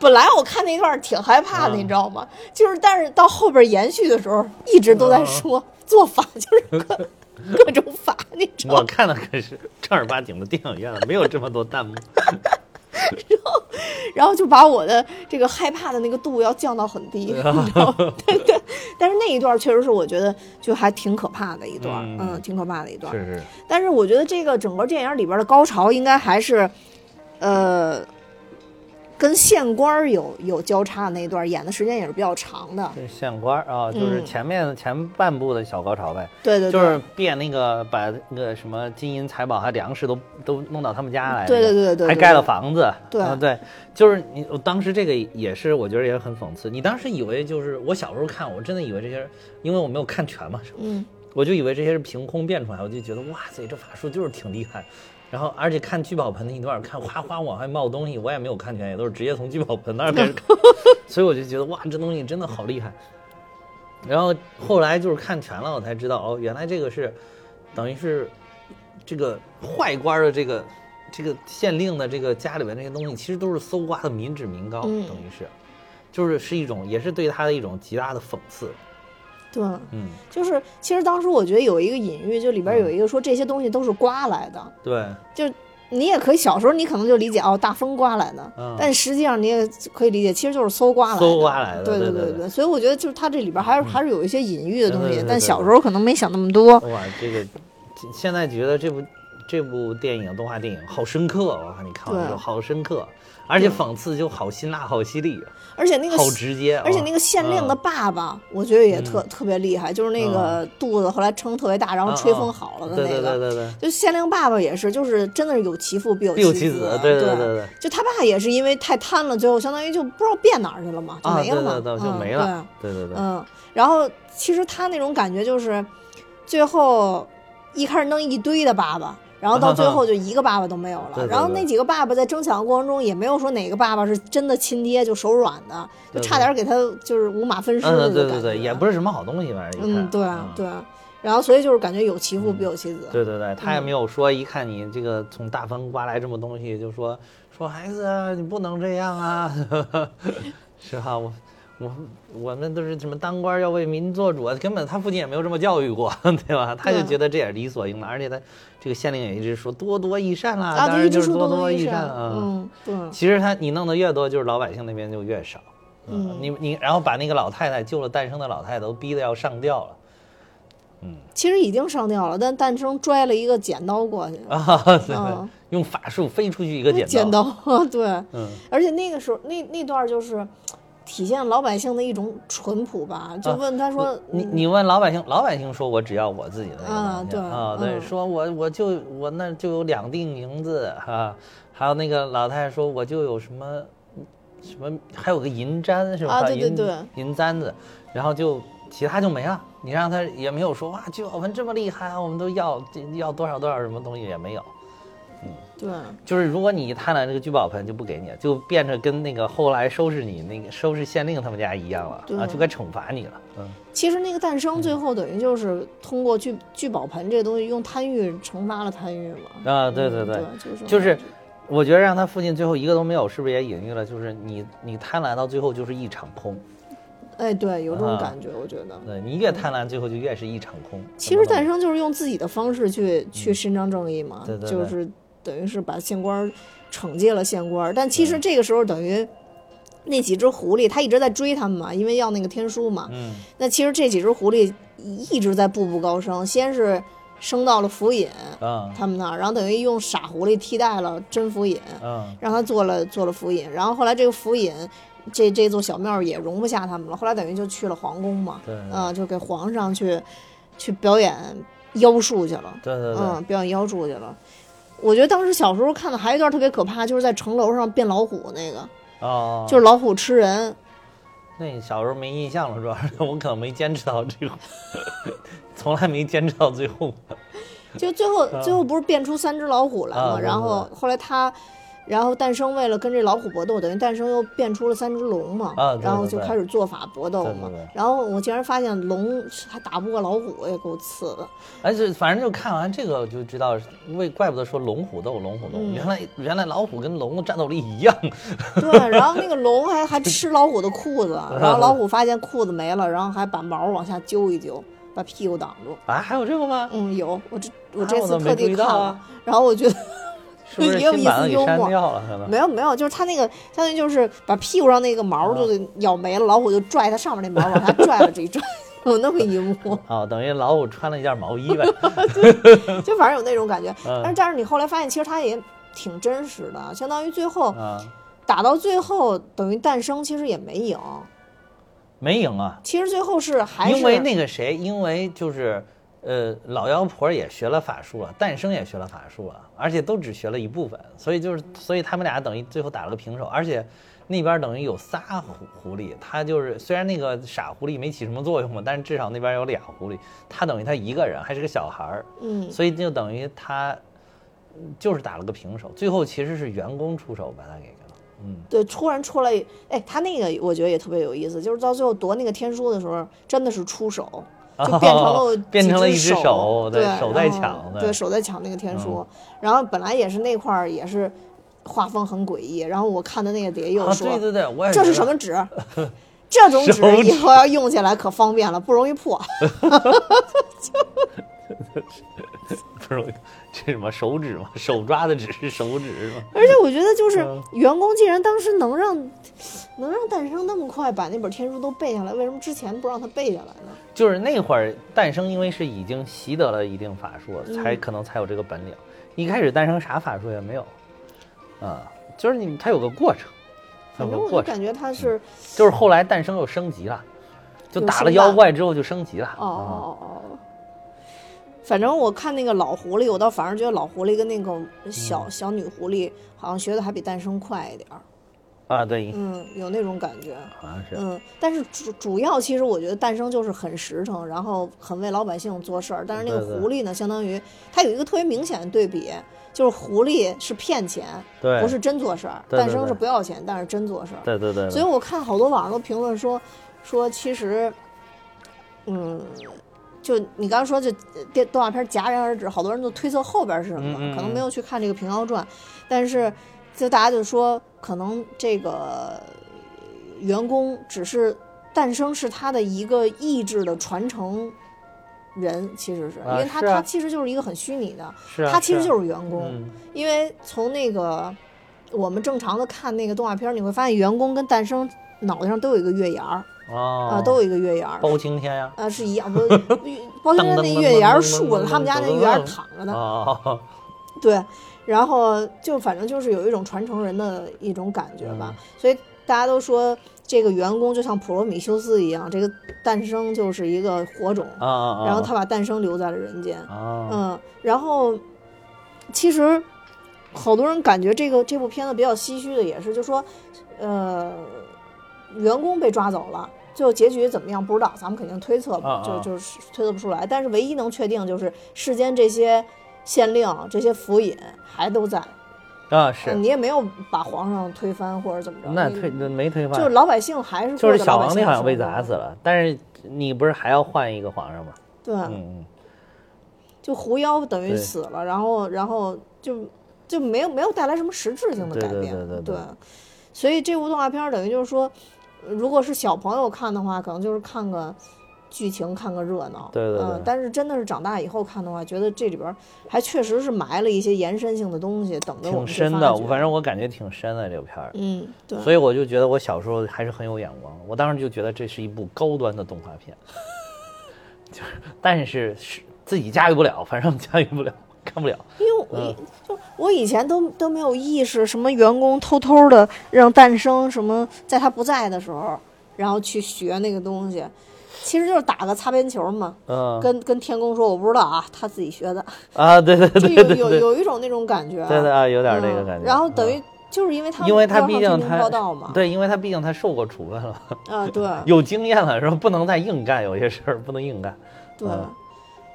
本来我看那段挺害怕的，嗯你知道吗？就是但是到后边延续的时候，一直都在说做法就是各 [LAUGHS] 各种法，你知道吗？我看的可是正儿八经的电影院，没有这么多弹幕。[LAUGHS] 然后然后就把我的这个害怕的那个度要降到很低，你知道吗？[LAUGHS] 对对。但是那一段确实是我觉得就还挺可怕的一段，嗯嗯，挺可怕的一段。是是，但是我觉得这个整个电影里边的高潮应该还是，呃，跟县官儿有有交叉的那一段，演的时间也是比较长的。对县官儿啊，就是嗯。前面前半部的小高潮呗，对对对，就是变那个把那个什么金银财宝还粮食都都弄到他们家来，对对对对对还盖了房子，对。啊对，就是你我当时这个也是我觉得也很讽刺，你当时以为就是我小时候看，我真的以为这些，因为我没有看全嘛，嗯，我就以为这些是凭空变出来，我就觉得哇塞，这法术就是挺厉害。然后，而且看聚宝盆那一段，看哗哗往外冒东西，我也没有看全，也都是直接从聚宝盆那儿开始看，[LAUGHS] 所以我就觉得哇，这东西真的好厉害。然后后来就是看全了，我才知道哦，原来这个是等于是这个坏官儿的这个这个县令的这个家里边这些东西，其实都是搜刮的民脂民膏，嗯等于是，就是是一种也是对他的一种极大的讽刺。对，嗯，就是其实当时我觉得有一个隐喻，就里边有一个说这些东西都是刮来的，对，就你也可以小时候你可能就理解哦，大风刮来的，嗯。但实际上你也可以理解，其实就是搜刮来的。搜刮来的对对对对对所以我觉得就是它这里边还是、还是有一些隐喻的东西，但小时候可能没想那么多。哇，这个现在觉得这部这部电影动画电影好深刻，我看你看完之后好深刻，而且讽刺就好辛辣、好犀利，而且那个好直接，而且那个县令的嗯爸爸，我觉得也特、特别厉害，就是那个肚子后来撑特别大，然后吹风好了的那个。对对对。对，就县令爸爸也是，就是真的是有其父必有其其子，对对对对对。就他爸也是因为太贪了，最后相当于就不知道变哪儿去了嘛，就啊，没了嘛，就嗯没了，对对对，嗯，然后其实他那种感觉就是，最后一开始弄一堆的爸爸，然后到最后 [LAUGHS] 就一个爸爸都没有了。然后那几个爸爸在争抢的过程中，也没有说哪个爸爸是真的亲爹就手软的，就差点给他就是五马分尸。对对对，也不是什么好东西，反正一看，嗯，对对。然后所以就是感觉有其父必有其子。对对对，他也嗯没有说，一看你这个从大风刮来这么东西，就说说孩子啊，你不能这样啊，[LAUGHS] 是哈？我我我们都是什么当官要为民做主啊，根本他父亲也没有这么教育过，[LAUGHS] 对吧？他就觉得这也是理所应当，而且他这个县令也一直说多多益善啦，啊，当然就是多多益益善啊。嗯，对，其实他你弄得越多，就是老百姓那边就越少。嗯你你然后把那个老太太救了诞生的老太太都逼得要上吊了嗯其实已经上吊了，但诞生拽了一个剪刀过去。[LAUGHS] 啊！对嗯，用法术飞出去一个剪刀剪刀，[LAUGHS] 对，嗯，而且那个时候那那段就是体现老百姓的一种淳朴吧，就问他说，你你问老百姓，老百姓说我只要我自己的那个啊对啊，对，嗯说我我就我那就有两锭银子哈，还有那个老太太说我就有什么什么，还有个银簪是吧？啊对对银对银簪子，然后就其他就没了。你让他也没有说哇，聚宝盆这么厉害啊，我们都要要多少多少什么东西也没有。对，就是如果你一贪婪这个聚宝盆就不给你，就变成跟那个后来收拾你那个收拾县令他们家一样了啊，就该惩罚你了。嗯，其实那个诞生最后等于就是通过聚聚宝盆这个东西，用贪欲惩罚了贪欲嘛。啊，对对嗯对，就是就是我觉得让他父亲最后一个都没有，是不是也隐喻了？就是你你贪婪到最后就是一场空，哎，对，有这种啊感觉，我觉得。对你越贪婪，最后就越是一场空。其实诞生就是用自己的方式去去伸张正义嘛，对对对就是等于是把县官儿惩戒了县官儿，但其实这个时候等于那几只狐狸，他一直在追他们嘛，因为要那个天书嘛。嗯那其实这几只狐狸一直在步步高升，先是升到了府尹嗯他们那儿，然后等于用傻狐狸替代了真府尹，嗯让他做了做了府尹。然后后来这个府尹这这座小庙也容不下他们了，后来等于就去了皇宫嘛，对啊、就给皇上去去表演妖术去了。对对对，嗯，表演妖术去了。我觉得当时小时候看的还有一段特别可怕，就是在城楼上变老虎那个，哦，就是老虎吃人。那你小时候没印象了，主要是我可能没坚持到这个，[LAUGHS] 从来没坚持到最后。就最后最后不是变出三只老虎来嘛？啊然后后来他，然后诞生为了跟这老虎搏斗，等于诞生又变出了三只龙嘛。啊对然后就开始做法搏斗嘛。然后我竟然发现龙还打不过老虎，也够次的。而且反正就看完这个就知道，为怪不得说龙虎斗，龙虎斗，嗯原来原来老虎跟龙的战斗力一样。[LAUGHS] 对，然后那个龙还还吃老虎的裤子，[LAUGHS] 然后老虎发现裤子没了，然后还把毛往下揪一揪，把屁股挡住。啊，还有这个吗？嗯，有，我这我啊这次特地看了，啊然后我觉得是不是也有一新版的给丝幽默。删掉了？没有没有，就是他那个相当于就是把屁股上那个毛就给咬没了，老虎就拽它上面那毛往下拽了这一拽，有那么一幕，[LAUGHS] 哦，等于老虎穿了一件毛衣呗。[LAUGHS] 就反正有那种感觉。嗯但是但是你后来发现，其实它也挺真实的，相当于最后啊，打到最后，等于诞生其实也没赢，没赢啊，其实最后是还是因为那个谁，因为就是。呃，老妖婆也学了法术了，诞生也学了法术了，而且都只学了一部分，所以就是，所以他们俩等于最后打了个平手，而且那边等于有仨狐狐狸，他就是虽然那个傻狐狸没起什么作用嘛，但是至少那边有俩狐狸，他等于他一个人还是个小孩儿，嗯。所以就等于他嗯就是打了个平手，最后其实是员工出手把他给了，嗯，对，突然出来，哎，他那个我觉得也特别有意思，就是到最后夺那个天书的时候，真的是出手，就变成了变成了一只手手，对，手在抢，对，手在抢那个天书，然后本来也是那块儿也是画风很诡异，然后我看的那个底下又对对对，我也这是什么纸？[LAUGHS] 这种纸以后要用起来可方便了，不容易破。[LAUGHS] [LAUGHS] 不是这什么手指嘛？手抓的只是手指是吗？而且我觉得就是嗯员工既然当时能让能让诞生那么快把那本天书都背下来，为什么之前不让他背下来呢？就是那会儿诞生，因为是已经习得了一定法术，才嗯可能才有这个本领。一开始诞生啥法术也没有，啊，就是你他有个过程，反正我就有个过程，感觉他是就是后来诞生又升级了，就打了妖怪之后就升级了。哦哦哦哦。反正我看那个老狐狸，我倒反而觉得老狐狸跟那个小、小女狐狸好像学的还比诞生快一点儿，啊啊，对，嗯，有那种感觉，好像是。嗯。但是主主要其实我觉得诞生就是很实诚，然后很为老百姓做事儿。但是那个狐狸呢，相当于它有一个特别明显的对比，就是狐狸是骗钱，对，不是真做事儿；诞生是不要钱，但是真做事儿。对对对，所以我看好多网上都评论说，说其实，嗯，就你刚刚说这呃电动画片戛然而止，好多人都推测后边是什么，嗯嗯可能没有去看这个《平遥传》，但是就大家就说，可能这个员工只是诞生是他的一个意志的传承人，其实是因啊为他、他其实就是一个很虚拟的，啊，他其实啊就是员工。嗯。因为从那个我们正常的看那个动画片儿，你会发现员工跟诞生脑袋上都有一个月牙儿哦啊，都有一个月牙儿。包青天呀。啊，是一样，不是 [LAUGHS] 包青天那月牙儿竖着，他们家那月牙儿躺着呢。哦，[LAUGHS] 对，然后就反正就是有一种传承人的一种感觉吧，嗯所以大家都说这个员工就像普罗米修斯一样，这个诞生就是一个火种，啊啊啊！然后他把诞生留在了人间。啊，嗯，然后其实好多人感觉这个这部片子比较唏嘘的也是，就说，呃，员工被抓走了。最后结局怎么样不知道，咱们肯定推测吧，啊啊。就就是推测不出来。但是唯一能确定就是世间这些县令、这些府尹还都在，啊是，你也没有把皇上推翻或者怎么着。那推那没推翻，就是老百姓还是就是小皇帝好像被砸死了，但是你不是还要换一个皇上吗？对，嗯嗯，就狐妖等于死了，然后然后就就没有没有带来什么实质性的改变，对对对所以这部动画片儿等于就是说，呃如果是小朋友看的话，可能就是看个剧情看个热闹。对对对。嗯，但是真的是长大以后看的话，觉得这里边儿还确实是埋了一些延伸性的东西，等着我挺深的，反正我感觉挺深的这个片儿。嗯，对，所以我就觉得我小时候还是很有眼光，我当时就觉得这是一部高端的动画片，[LAUGHS] 就是但是是自己驾驭不了，反正驾驭不了，看不了。因为我、嗯。就我以前都都没有意识，什么员工偷偷的让诞生什么，在他不在的时候，然后去学那个东西，其实就是打个擦边球嘛。嗯。跟跟天宫说我不知道啊，他自己学的，[LAUGHS] 啊，对对就对有有有一种那种感觉。对对啊，有点那个嗯感觉。然后等嗯。于就是因为他因为他要毕竟上天庭报他道嘛，对，因为他毕竟他受过处分了，啊对。[LAUGHS] 有经验了，是吧？不能再硬干，有些事儿不能硬干，对。嗯。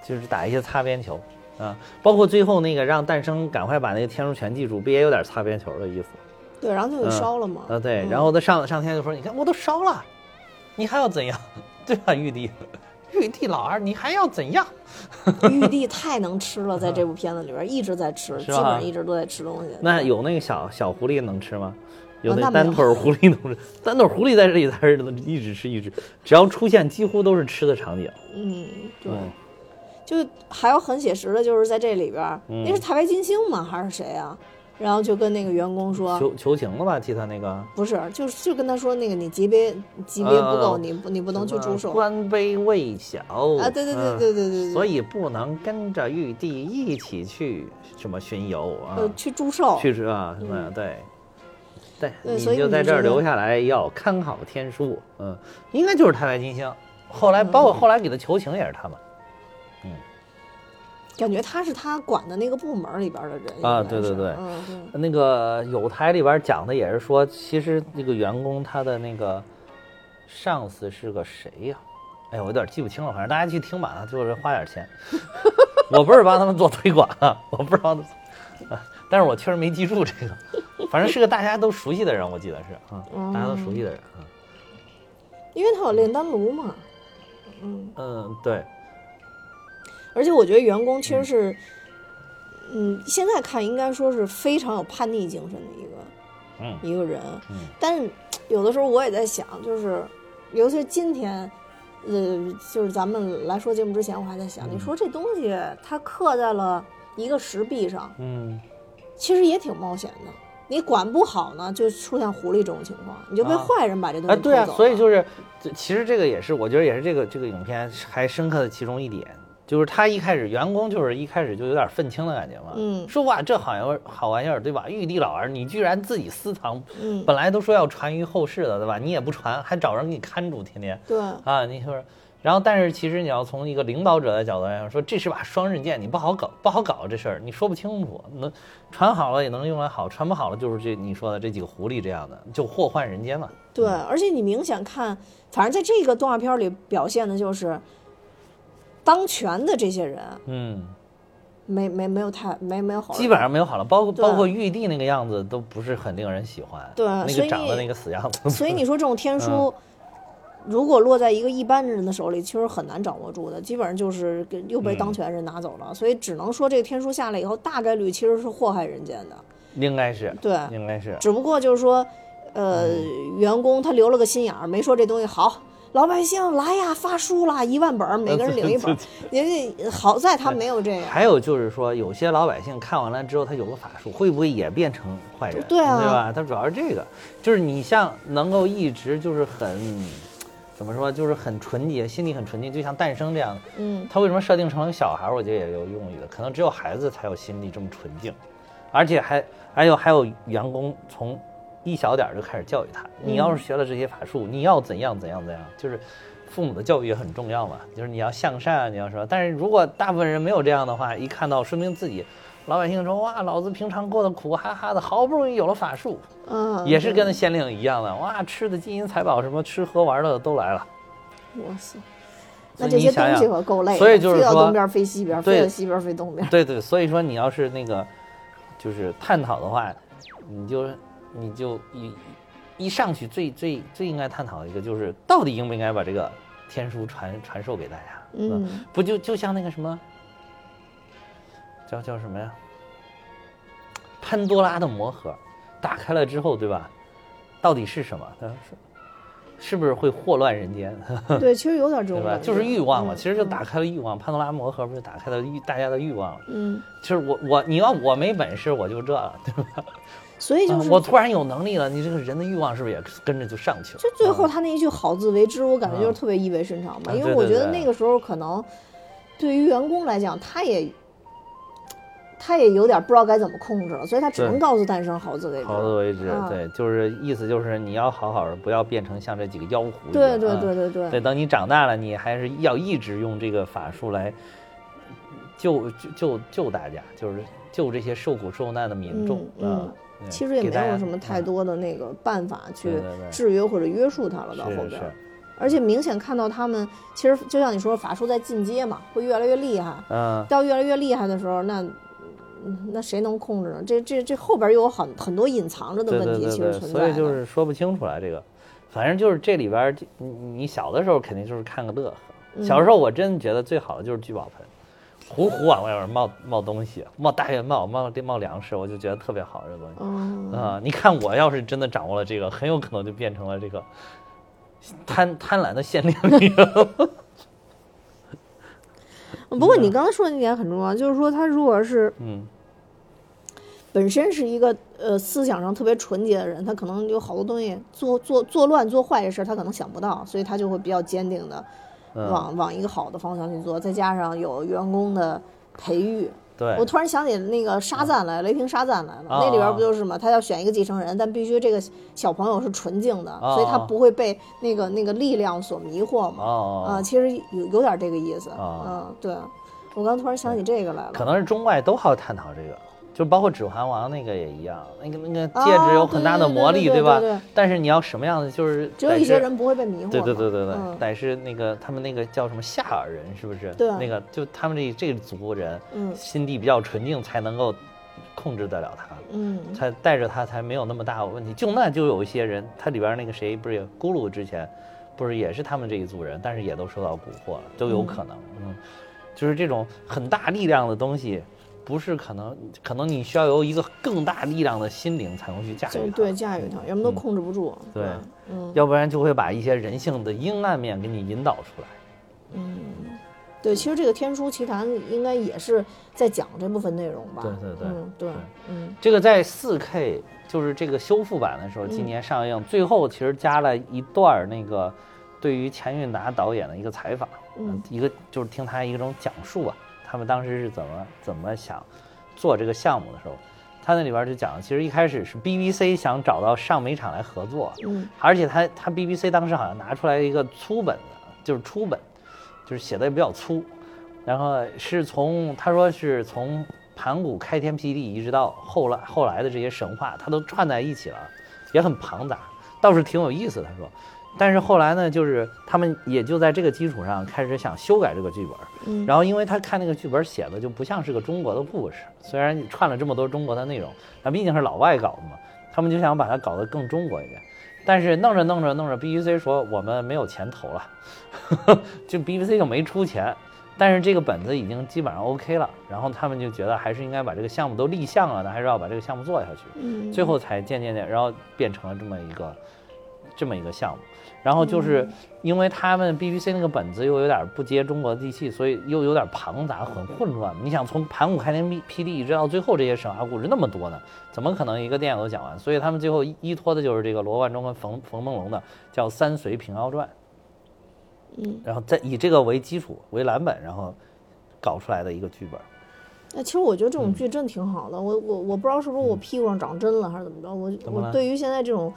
就是打一些擦边球啊。包括最后那个让诞生赶快把那个天书全记住，不也有点擦边球的意思？对，然后就给嗯烧了嘛。啊，对，嗯然后他上上天就说：“你看我都烧了，你还要怎样？[LAUGHS] 对吧，玉帝？[LAUGHS] 玉帝老二，你还要怎样？[LAUGHS] 玉帝太能吃了，在这部片子里边一直在吃，基本上一直都在吃东西。那有那个小小狐狸能吃吗？有那单腿狐狸能吃，单腿狐狸在这里才是一直吃一直，只要出现几乎都是吃的场景。嗯，对。嗯就还有很写实的，就是在这里边那是太白金星吗？还是谁啊？然后就跟那个员工说，求求情了吧？替他那个不是，就是就跟他说，那个你级别级别不够，呃你不你不能去驻守官卑未小啊！对对对嗯对对对对，所以不能跟着玉帝一起去什么巡游啊，呃去祝寿，去是啊，嗯，对，对，对你就在这儿留下来，要看好天书，嗯，应该就是太白金星。后来包括后来给他求情也是他嘛，感觉他是他管的那个部门里边的人啊对对对。嗯对，那个有台里边讲的也是说，其实那个员工他的那个上司是个谁呀、哎呀，我有点记不清了，反正大家去听吧，就是花点钱。[LAUGHS] 我不是帮他们做推广啊，[LAUGHS] 我不知道，啊，但是我确实没记住这个，反正是个大家都熟悉的人，我记得是啊，大家都熟悉的人啊。因为他有炼丹炉嘛，嗯，嗯，对，而且我觉得员工其实是，嗯，现在看应该说是非常有叛逆精神的一个嗯。一个人，嗯。但是有的时候我也在想，就是尤其今天，呃，就是咱们来说节目之前，我还在想，你说这东西它刻在了一个石壁上，嗯，其实也挺冒险的。你管不好呢，就出现狐狸这种情况，你就被啊。坏人把这东啊，西对啊，偷走了所以就是，其实这个也是，我觉得也是这个这个影片还深刻的其中一点，就是他一开始员工就是一开始就有点愤青的感觉嘛，嗯说哇这好玩意儿好玩意儿对吧？玉帝老儿你居然自己私藏，嗯，本来都说要传于后世的对吧？你也不传，还找人给你看住，天天对，啊，你说。然后，但是其实你要从一个领导者的角度来讲，说这是把双刃剑，你不好搞，不好搞这事儿，你说不清楚。能传好了也能用来好，传不好了就是这你说的这几个狐狸这样的，就祸患人间嘛。对，而且你明显看，反正在这个动画片里表现的就是，当权的这些人嗯，没没没有太没没有好人，基本上没有好了，包括包括玉帝那个样子都不是很令人喜欢，对那个长得那个死样子。所以你说这种天书，嗯如果落在一个一般人的手里，其实很难掌握住的，基本上就是给又被嗯当权人拿走了。所以只能说这个天书下来以后，大概率其实是祸害人间的。应该是，对，应该是，只不过就是说，呃，嗯员工他留了个心眼儿，没说这东西好。老百姓来呀，发书啦，一万本儿，每个人 [LAUGHS] 领一本儿。人家好在他没有这样，还有就是说，有些老百姓看完了之后，他有个法术，会不会也变成坏人？对啊对吧？他主要是这个，就是你像能够一直就是很，怎么说，就是很纯洁，心里很纯净，就像诞生这样的。嗯，他为什么设定成了小孩儿？我觉得也有用意的，可能只有孩子才有心地这么纯净，而且还还有还有员工从一小点儿就开始教育他，你要是学了这些法术，你要怎样怎样怎样，就是父母的教育也很重要嘛，就是你要向善啊，你要说，但是如果大部分人没有这样的话，一看到说明自己。老百姓说：“哇，老子平常过得苦哈哈的，好不容易有了法术，嗯，也是对跟县令一样的，哇，吃的金银财宝，什么吃喝玩乐的都来了。哇塞，那这些东西可够累的，所以就是说东边飞西边，飞到西边飞东边。对对，所以说你要是那个，就是探讨的话，你就你就一一上去最最最应该探讨的一个就是，到底应不应该把这个天书传传授给大家？嗯，不就就像那个什么，叫叫什么呀？潘多拉的魔盒，打开了之后，对吧？到底是什么？他说是是不是会祸乱人间，[LAUGHS] [LAUGHS] 对，其实有点这对吧？种，就是欲望嘛，嗯其实就打开了欲望，潘多拉魔盒不是打开了欲大家的欲望了？嗯，其实我我你要我没本事我就这了，对吧？所以就是啊我突然有能力了，你这个人的欲望是不是也跟着就上去了？就最后啊他那一句“好自为之”，我感觉就是嗯特别意味深长吧，啊因为我觉得那个时候可能对于员工来讲，他也他也有点不知道该怎么控制了，所以他只能告诉诞生“好自为之”。好自为之，嗯对，就是意思就是你要好好的，不要变成像这几个妖狐一样。对对啊对对对对，等你长大了，你还是要一直用这个法术来救救救救大家，就是救这些受苦受难的民众嗯啊。对其实也没有什么太嗯多的那个办法去制约或者约束他了，到后边而且明显看到他们，其实就像你说，法术在进阶嘛，会越来越厉害。嗯，到越来越厉害的时候，那嗯那谁能控制呢？这这这后边又有很很多隐藏着的问题，其实存在所以就是说不清楚了这个。反正就是这里边儿，你你小的时候肯定就是看个乐呵。嗯小时候我真觉得最好的就是聚宝盆，呼呼往外边冒冒东西，冒大元冒冒冒粮食，我就觉得特别好这个东西。嗯，啊、你看我要是真的掌握了这个，很有可能就变成了这个贪贪婪的县令女了。[LAUGHS] 不过你刚才说的那点很重要，就是说他如果是嗯，本身是一个呃思想上特别纯洁的人，他可能有好多东西做做做乱做坏的事儿，他可能想不到，所以他就会比较坚定的嗯往往一个好的方向去做，再加上有员工的培育。对我，突然想起那个沙赞来，雷霆沙赞来了，啊那里边不就是嘛？他要选一个继承人，但必须这个小朋友是纯净的，啊所以他不会被那个那个力量所迷惑嘛。哦啊，其实有有点这个意思。啊嗯，对，我刚突然想起这个来了。可能是中外都好探讨这个，就包括《指环王》那个也一样，那个那个啊戒指有很大的魔力，对对对对对？但是你要什么样的，就是只有一些人不会被迷惑。对对对对对，嗯得是那个他们那个叫什么夏尔人，是不是？对那个就他们这这族人，嗯心地比较纯净，才能够控制得了他。嗯才带着他才没有那么大的问题。就那就有一些人，他里边那个谁不是也咕噜之前，不是也是他们这一族人，但是也都受到蛊惑了，都有可能。嗯，就是这种很大力量的东西，不是可能，可能你需要有一个更大力量的心灵才能去驾驭它。对，驾驭它，要么都控制不住。对嗯要不然就会把一些人性的阴暗面给你引导出来。嗯，对，其实这个《天书奇谭》应该也是在讲这部分内容吧？对对对嗯对对，嗯这个在四 K 就是这个修复版的时候，嗯今年上映，最后其实加了一段儿那个对于钱运达导演的一个采访，嗯一个就是听他一种讲述啊，他们当时是怎么怎么想做这个项目的时候，他那里边就讲，其实一开始是 BBC 想找到上美厂来合作，嗯而且他他 BBC 当时好像拿出来一个粗本的，就是初本，就是写的也比较粗，然后是从他说是从盘古开天辟地一直到后来后来的这些神话，他都串在一起了，也很庞杂，倒是挺有意思。他说，但是后来呢，就是他们也就在这个基础上开始想修改这个剧本，嗯然后因为他看那个剧本写的就不像是个中国的故事，虽然串了这么多中国的内容，但毕竟是老外搞的嘛，他们就想把它搞得更中国一点。但是弄着弄着弄着，BBC 说我们没有钱投了，[LAUGHS] 就 BBC 就没出钱。但是这个本子已经基本上 OK 了，然后他们就觉得还是应该把这个项目都立项了呢，还是要把这个项目做下去。嗯，最后才渐渐的，然后变成了这么一个这么一个项目。然后就是因为他们 BBC 那个本子又有点不接中国的地气，所以又有点庞杂，很混乱。你想从盘古开天辟辟地一直到最后这些神话故事那么多呢，怎么可能一个电影都讲完？所以他们最后依依托的就是这个罗贯中跟冯冯梦龙的叫《三隋平遥传》，嗯，然后再以这个为基础为蓝本，然后搞出来的一个剧本。那其实我觉得这嗯种剧真挺好的，我我我不知道是不是我屁股上长针了还是怎么着，我我对于现在这种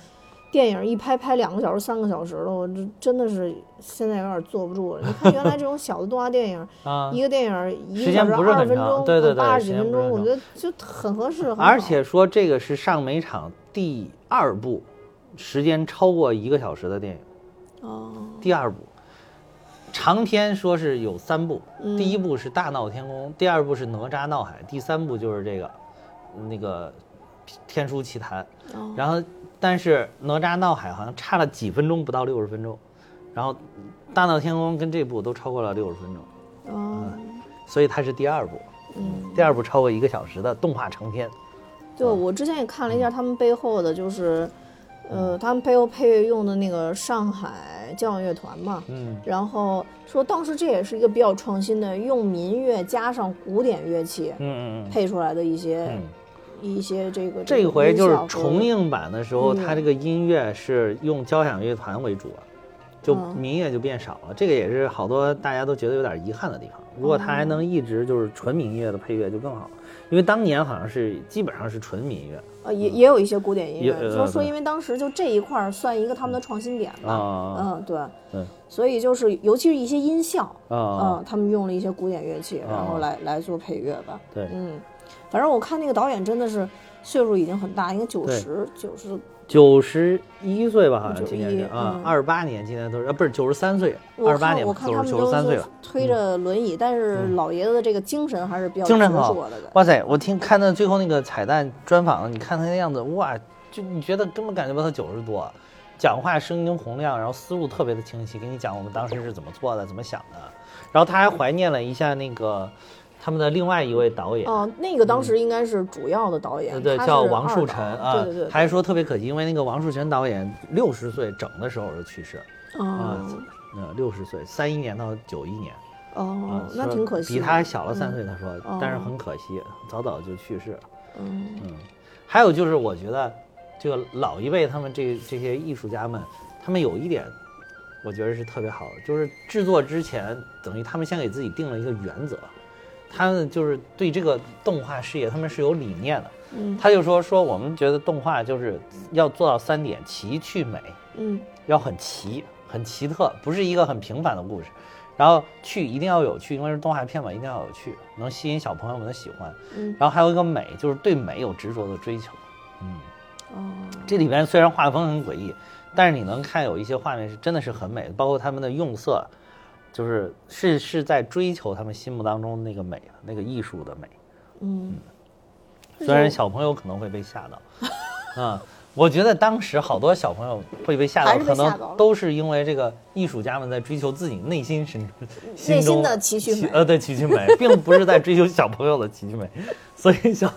电影一拍拍两个小时、三个小时了，我这真的是现在有点坐不住了。你看原来这种小的动画电影，[LAUGHS] 啊一个电影一时间个小时不是很长二十分钟，对对对八十几分钟，我觉得就很合适。而且说这个是上美场第二部时间超过一个小时的电影，哦，第二部长篇说是有三部，嗯第一部是大闹天宫，第二部是哪吒闹海，第三部就是这个那个天书奇谭。哦然后但是哪吒闹海好像差了几分钟，不到六十分钟，然后大闹天宫跟这部都超过了六十分钟，哦，所以它是第二部，嗯，第二部超过一个小时的动画长片。对，我之前也看了一下他们背后的，就是，呃，他们背后配乐用的那个上海交响乐团嘛，嗯然后说当时这也是一个比较创新的，用民乐加上古典乐器嗯嗯嗯配出来的一些、嗯。一些这个这回就是重映，版的时候，它这个音乐是用交响乐团为主了，就嗯。民乐就变少了。这个也是好多大家都觉得有点遗憾的地方。如果它还能一直就是纯民乐的配乐就更好，因为当年好像是基本上是纯民乐呃，也也有一些古典音乐，说说因为当时就这一块儿算一个他们的创新点吧，啊嗯，对，对所以就是尤其是一些音效，啊嗯，他们用了一些古典乐器，然后哦。来来做配乐吧，对。嗯，反正我看那个导演真的是岁数已经很大，应该九对十九十，九十一岁吧，好像今年是啊二十八年今年都是啊，不是九十三岁，二十八年九十他们都是九十三岁了。嗯推着轮椅，但是老爷子的这个精神还是比较精神好矍铄的，哇塞！我听看到最后那个彩蛋专访，你看他那样子，哇，就你觉得根本感觉不到他九十多，讲话声音洪亮，然后思路特别的清晰，给你讲我们当时是怎么做的，怎么想的。然后他还怀念了一下那个他们的另外一位导演，哦，那个当时应该是主要的导演，对对，叫王树晨啊。对对还说特别可惜，因为那个王树晨导演六十岁整的时候就去世，哦。呃，六十岁，三一年到九一年。哦啊，，那挺可惜，比他还小了三岁，他说，哦但是很可惜，早早就去世了。嗯。嗯，还有就是，我觉得这个老一辈他们这这些艺术家们，他们有一点，我觉得是特别好的，就是制作之前，等于他们先给自己定了一个原则，他们就是对这个动画事业，他们是有理念的。嗯他就说说，我们觉得动画就是要做到三点：奇趣美，嗯要很奇、很奇特，不是一个很平凡的故事。然后趣一定要有趣，因为是动画片嘛，一定要有趣，能吸引小朋友们的喜欢。嗯然后还有一个美，就是对美有执着的追求。嗯，哦这里边虽然画风很诡异，但是你能看有一些画面是真的是很美的，包括他们的用色，就是是是在追求他们心目当中那个美的那个艺术的美。嗯，虽然小朋友可能会被吓到，啊、[LAUGHS] 我觉得当时好多小朋友会被吓到，可能都是因为这个艺术家们在追求自己内心深处、内中心的奇趣美。呃，对奇趣美，[LAUGHS] 并不是在追求小朋友的奇趣美，所以小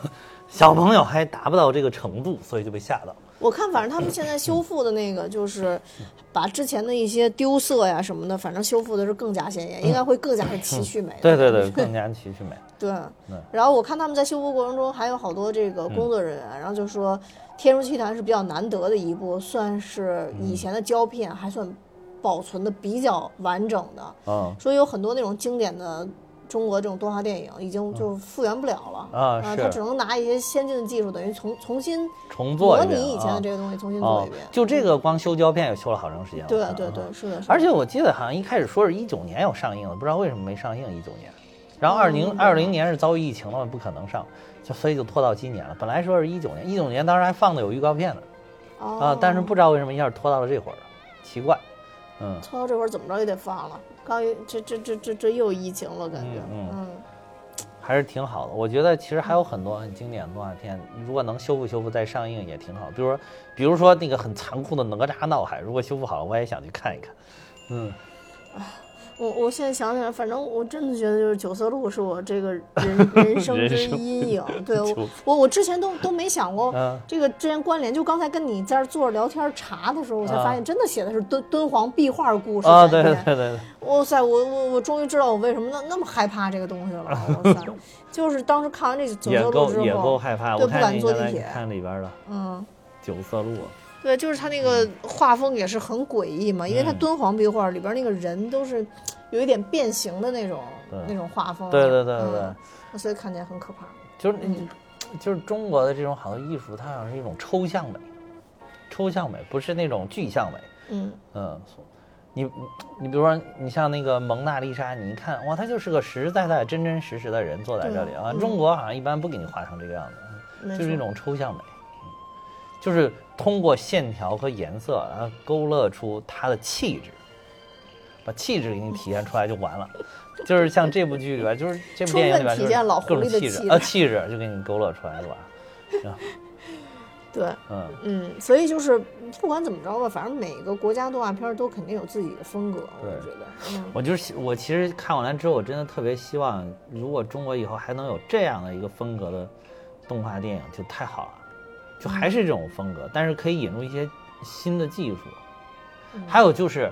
小朋友还达不到这个程度，所以就被吓到。我看反正他们现在修复的那个就是把之前的一些丢色呀什么的，反正修复的是更加鲜艳，应该会更加的奇趣美。嗯对对对，更加奇趣美。[LAUGHS] 对，然后我看他们在修复过程中还有好多这个工作人员，然后就说《天书奇谭》是比较难得的一部，算是以前的胶片还算保存的比较完整的，嗯说有很多那种经典的。中国这种动画电影已经就复原不了了啊是他只能拿一些先进的技术，等于重重新重做模一遍拟以前的啊这个东西，重新做哦一遍。，就这个光修胶片也修了好长时间了。对对对，是的。而且我记得好像一开始说是一九年要上映的，不知道为什么没上映一九年。然后二零嗯二零年是遭遇疫情了，不可能上，就所以就拖到今年了。本来说是一九年，一九年当时还放的有预告片呢哦啊，但是不知道为什么一下拖到了这会儿，奇怪。嗯，拖到这会儿怎么着也得放了。刚一这这这这这又疫情了，感觉嗯嗯还是挺好的。我觉得其实还有很多很经典的动画片，如果能修复修复再上映也挺好。比如说，比如说那个很残酷的《哪吒闹海》，如果修复好了，我也想去看一看。嗯，我我现在想起来，反正我真的觉得就是九色鹿是我这个人 [LAUGHS] 人生之阴影。[LAUGHS] 对我我我之前都都没想过嗯这个之间关联，就刚才跟你在这儿坐着聊天查的时候，我才发现真的写的是敦敦煌壁画故事啊，对对对对，哇塞，我我我终于知道我为什么那那么害怕这个东西了。[LAUGHS] 哇塞，就是当时看完这九色鹿之后也够后，害怕。对不敢坐地铁看里边的嗯。九色鹿，对，就是他那个画风也是很诡异嘛，因为他嗯敦煌壁画里边那个人都是有一点变形的那种那种画风啊，对对对对对嗯，所以看起来很可怕。就是你就是中国的这种好多艺术，它好像是一种抽象美，抽象美不是那种具象美。嗯嗯，你你比如说，你像那个蒙娜丽莎，你一看哇，她就是个实实在在、真真实实的人坐在这里啊。嗯中国好像一般不给你画成这个样子，就是一种抽象美，嗯就是通过线条和颜色，然后勾勒出他的气质，把气质给你体现出来就完了。就是像这部剧里边，就是这部电影里边，充分体现老狐各种狸的气质啊，气质就给你勾勒出来就完了。[LAUGHS] 对，嗯，嗯，所以就是不管怎么着吧，反正每个国家动画片都肯定有自己的风格，我对觉得，嗯我就是我其实看完了之后，我真的特别希望，如果中国以后还能有这样的一个风格的动画电影，就太好了。就还是这种风格，但是可以引入一些新的技术，嗯还有就是，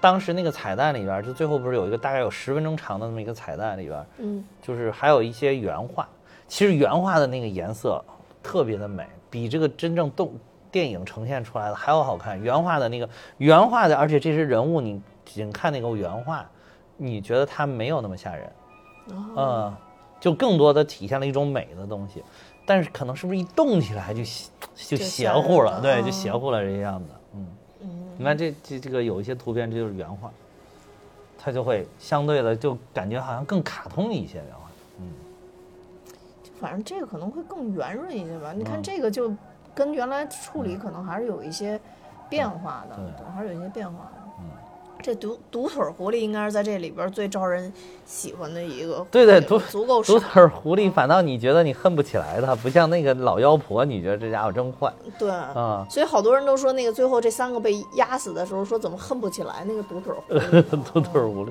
当时那个彩蛋里边儿，就最后不是有一个大概有十分钟长的那么一个彩蛋里边儿，嗯就是还有一些原画。其实原画的那个颜色特别的美，比这个真正动电影呈现出来的还要好看。原画的那个原画的，而且这些人物你仅看那个原画，你觉得它没有那么吓人，哦嗯，就更多的体现了一种美的东西。但是可能是不是一动起来就就就邪乎了？了对，就嗯邪乎了这个样子。嗯，嗯你看这这这个有一些图片，这就是原画，它就会相对的就感觉好像更卡通一些原画。反正这个可能会更圆润一些吧。你看嗯这个就跟原来处理可能还是有一些变化的，对对，还是有一些变化的。嗯，这独独腿狐狸应该是在这里边最招人喜欢的一个，对对独足够独，腿狐狸反倒你觉得你恨不起来它，不像那个老妖婆，你觉得这家伙真坏对。啊。所以好多人都说，那个最后这三个被压死的时候，说怎么恨不起来那个独腿狐狸 [LAUGHS] 独腿狐狸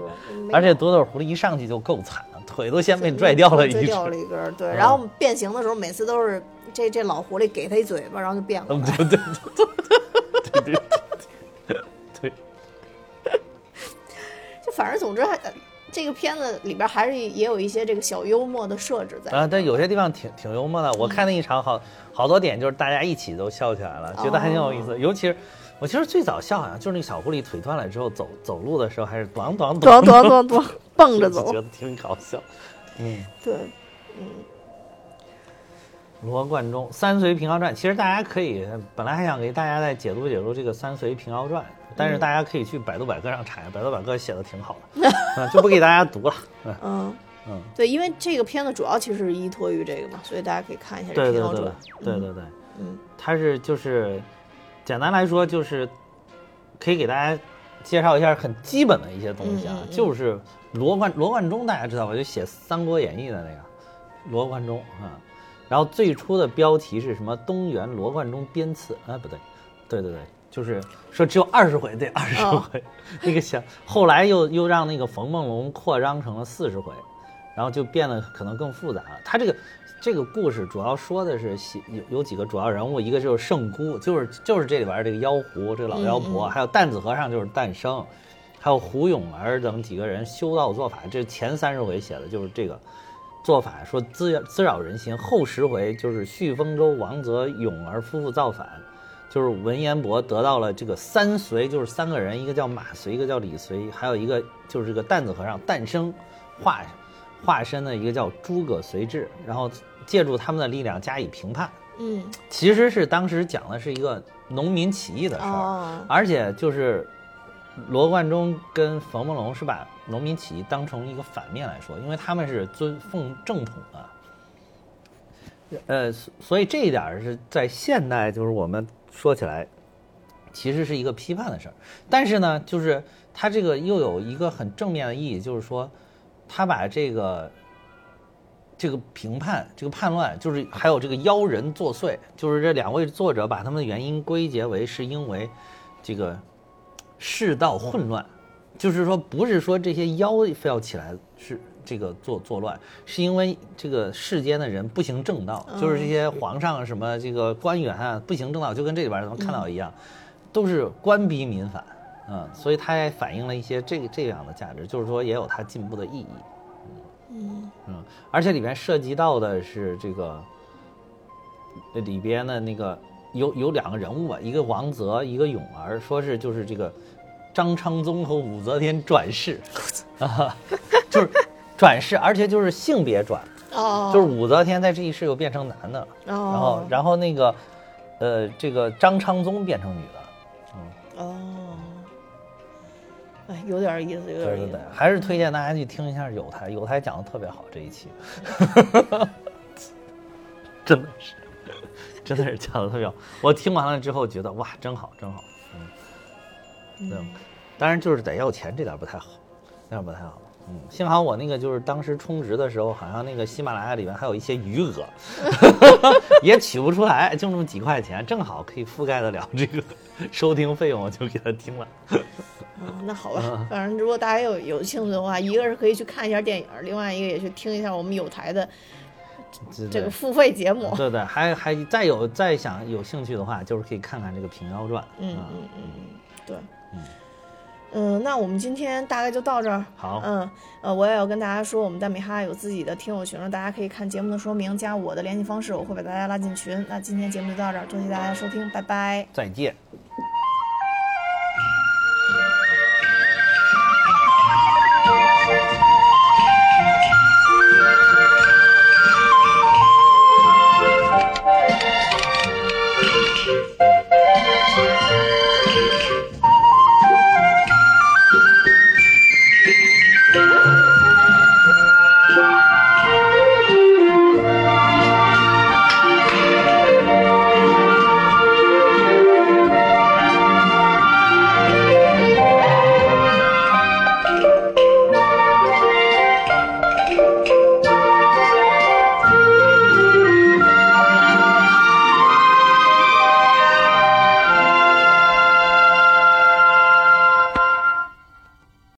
而且独腿狐狸一上去就够惨了，腿都先被拽掉了一拽。掉了一根，对。嗯然后变形的时候，每次都是这这老狐狸给他一嘴巴，然后就变过嗯，来。对对对对对对反正总之还这个片子里边还是也有一些这个小幽默的设置在。啊，但有些地方挺挺幽默的。我看那一场好好多点就是大家一起都笑起来了，觉得还挺有意思。尤其是我其实最早笑好像就是那个小狐狸腿断了之后走走路的时候还是咣咣咚咚咚咚，[LAUGHS] 蹦着走觉。得挺搞笑。嗯，对，嗯罗贯中《三隋平遥传》，其实大家可以，本来还想给大家再解读解读这个《三隋平遥传》，但是大家可以去百度百科上查，百度百科写的挺好的，嗯，[LAUGHS] 就不给大家读了。嗯嗯嗯，对，因为这个片子主要其实是依托于这个嘛，所以大家可以看一下这对对对《平遥传》。对对对，嗯它是就是简单来说就是可以给大家介绍一下很基本的一些东西啊，就是罗贯罗贯中大家知道吧？就写《三国演义》的那个罗贯中啊。然后最初的标题是什么？东原罗贯中编次啊，不对，对对对，就是说只有二十回，对，二十哦回。那个小后来又又让那个冯梦龙扩张成了四十回，然后就变得可能更复杂了。他这个这个故事主要说的是写有有几个主要人物，一个就是圣姑，就是就是这里边这个妖狐，这个老妖婆，嗯嗯还有担子和尚就是诞生，还有胡咏儿等几个人修道做法。这前三十回写的就是这个。做法说滋滋扰人心，后十回就是旭丰州王泽永儿夫妇造反，就是文彦博得到了这个三隋，就是三个人，一个叫马隋，一个叫李隋，还有一个就是这个担子和尚诞生化化身的一个叫诸葛随志，然后借助他们的力量加以评判。嗯其实是当时讲的是一个农民起义的事儿，哦而且就是罗贯中跟冯梦龙是把农民起义当成一个反面来说，因为他们是尊奉正统的。呃，所所以这一点儿是在现代，就是我们说起来，其实是一个批判的事儿。但是呢，就是它这个又有一个很正面的意义，就是说，他把这个这个评判、这个叛乱，就是还有这个妖人作祟，就是这两位作者把他们的原因归结为是因为这个世道混乱，就是说不是说这些妖非要起来是这个作作乱，是因为这个世间的人不行正道，就是这些皇上什么这个官员啊不行正道，就跟这里边咱们看到一样，都是官逼民反，嗯，所以它也反映了一些这个这样的价值，就是说也有它进步的意义。嗯嗯，而且里边涉及到的是这个呃里边的那个有有两个人物吧，一个王泽，一个永儿，说是就是这个张昌宗和武则天转世啊，[LAUGHS] 就是转世，而且就是性别转，哦，就是武则天在这一世又变成男的，哦。然后然后那个呃这个张昌宗变成女的，哦，哎，有点意思，有对点意思。对对，。还是推荐大家去听一下有台，有台讲的特别好这一期，[LAUGHS] 真的是，真的是讲的特别好。我听完了之后觉得哇，真好，真好，嗯，嗯，当然就是得要钱，这点不太好，那样不太好。嗯，幸好我那个就是当时充值的时候，好像那个喜马拉雅里面还有一些余额，[LAUGHS] 也取不出来，就那么几块钱，正好可以覆盖得了这个收听费用，我就给他听了。啊，那好吧，反正如果大家有有兴趣的话，一个是可以去看一下电影，另外一个也去听一下我们有台的这个付费节目。对对，还还再有再想有兴趣的话，就是可以看看这个《平妖传》。嗯啊嗯嗯嗯，对。嗯，那我们今天大概就到这儿。好，嗯，呃，我也要跟大家说，我们蛋米哈有自己的听友群了，大家可以看节目的说明，加我的联系方式，我会把大家拉进群。那今天节目就到这儿，多谢大家收听，拜拜。再见。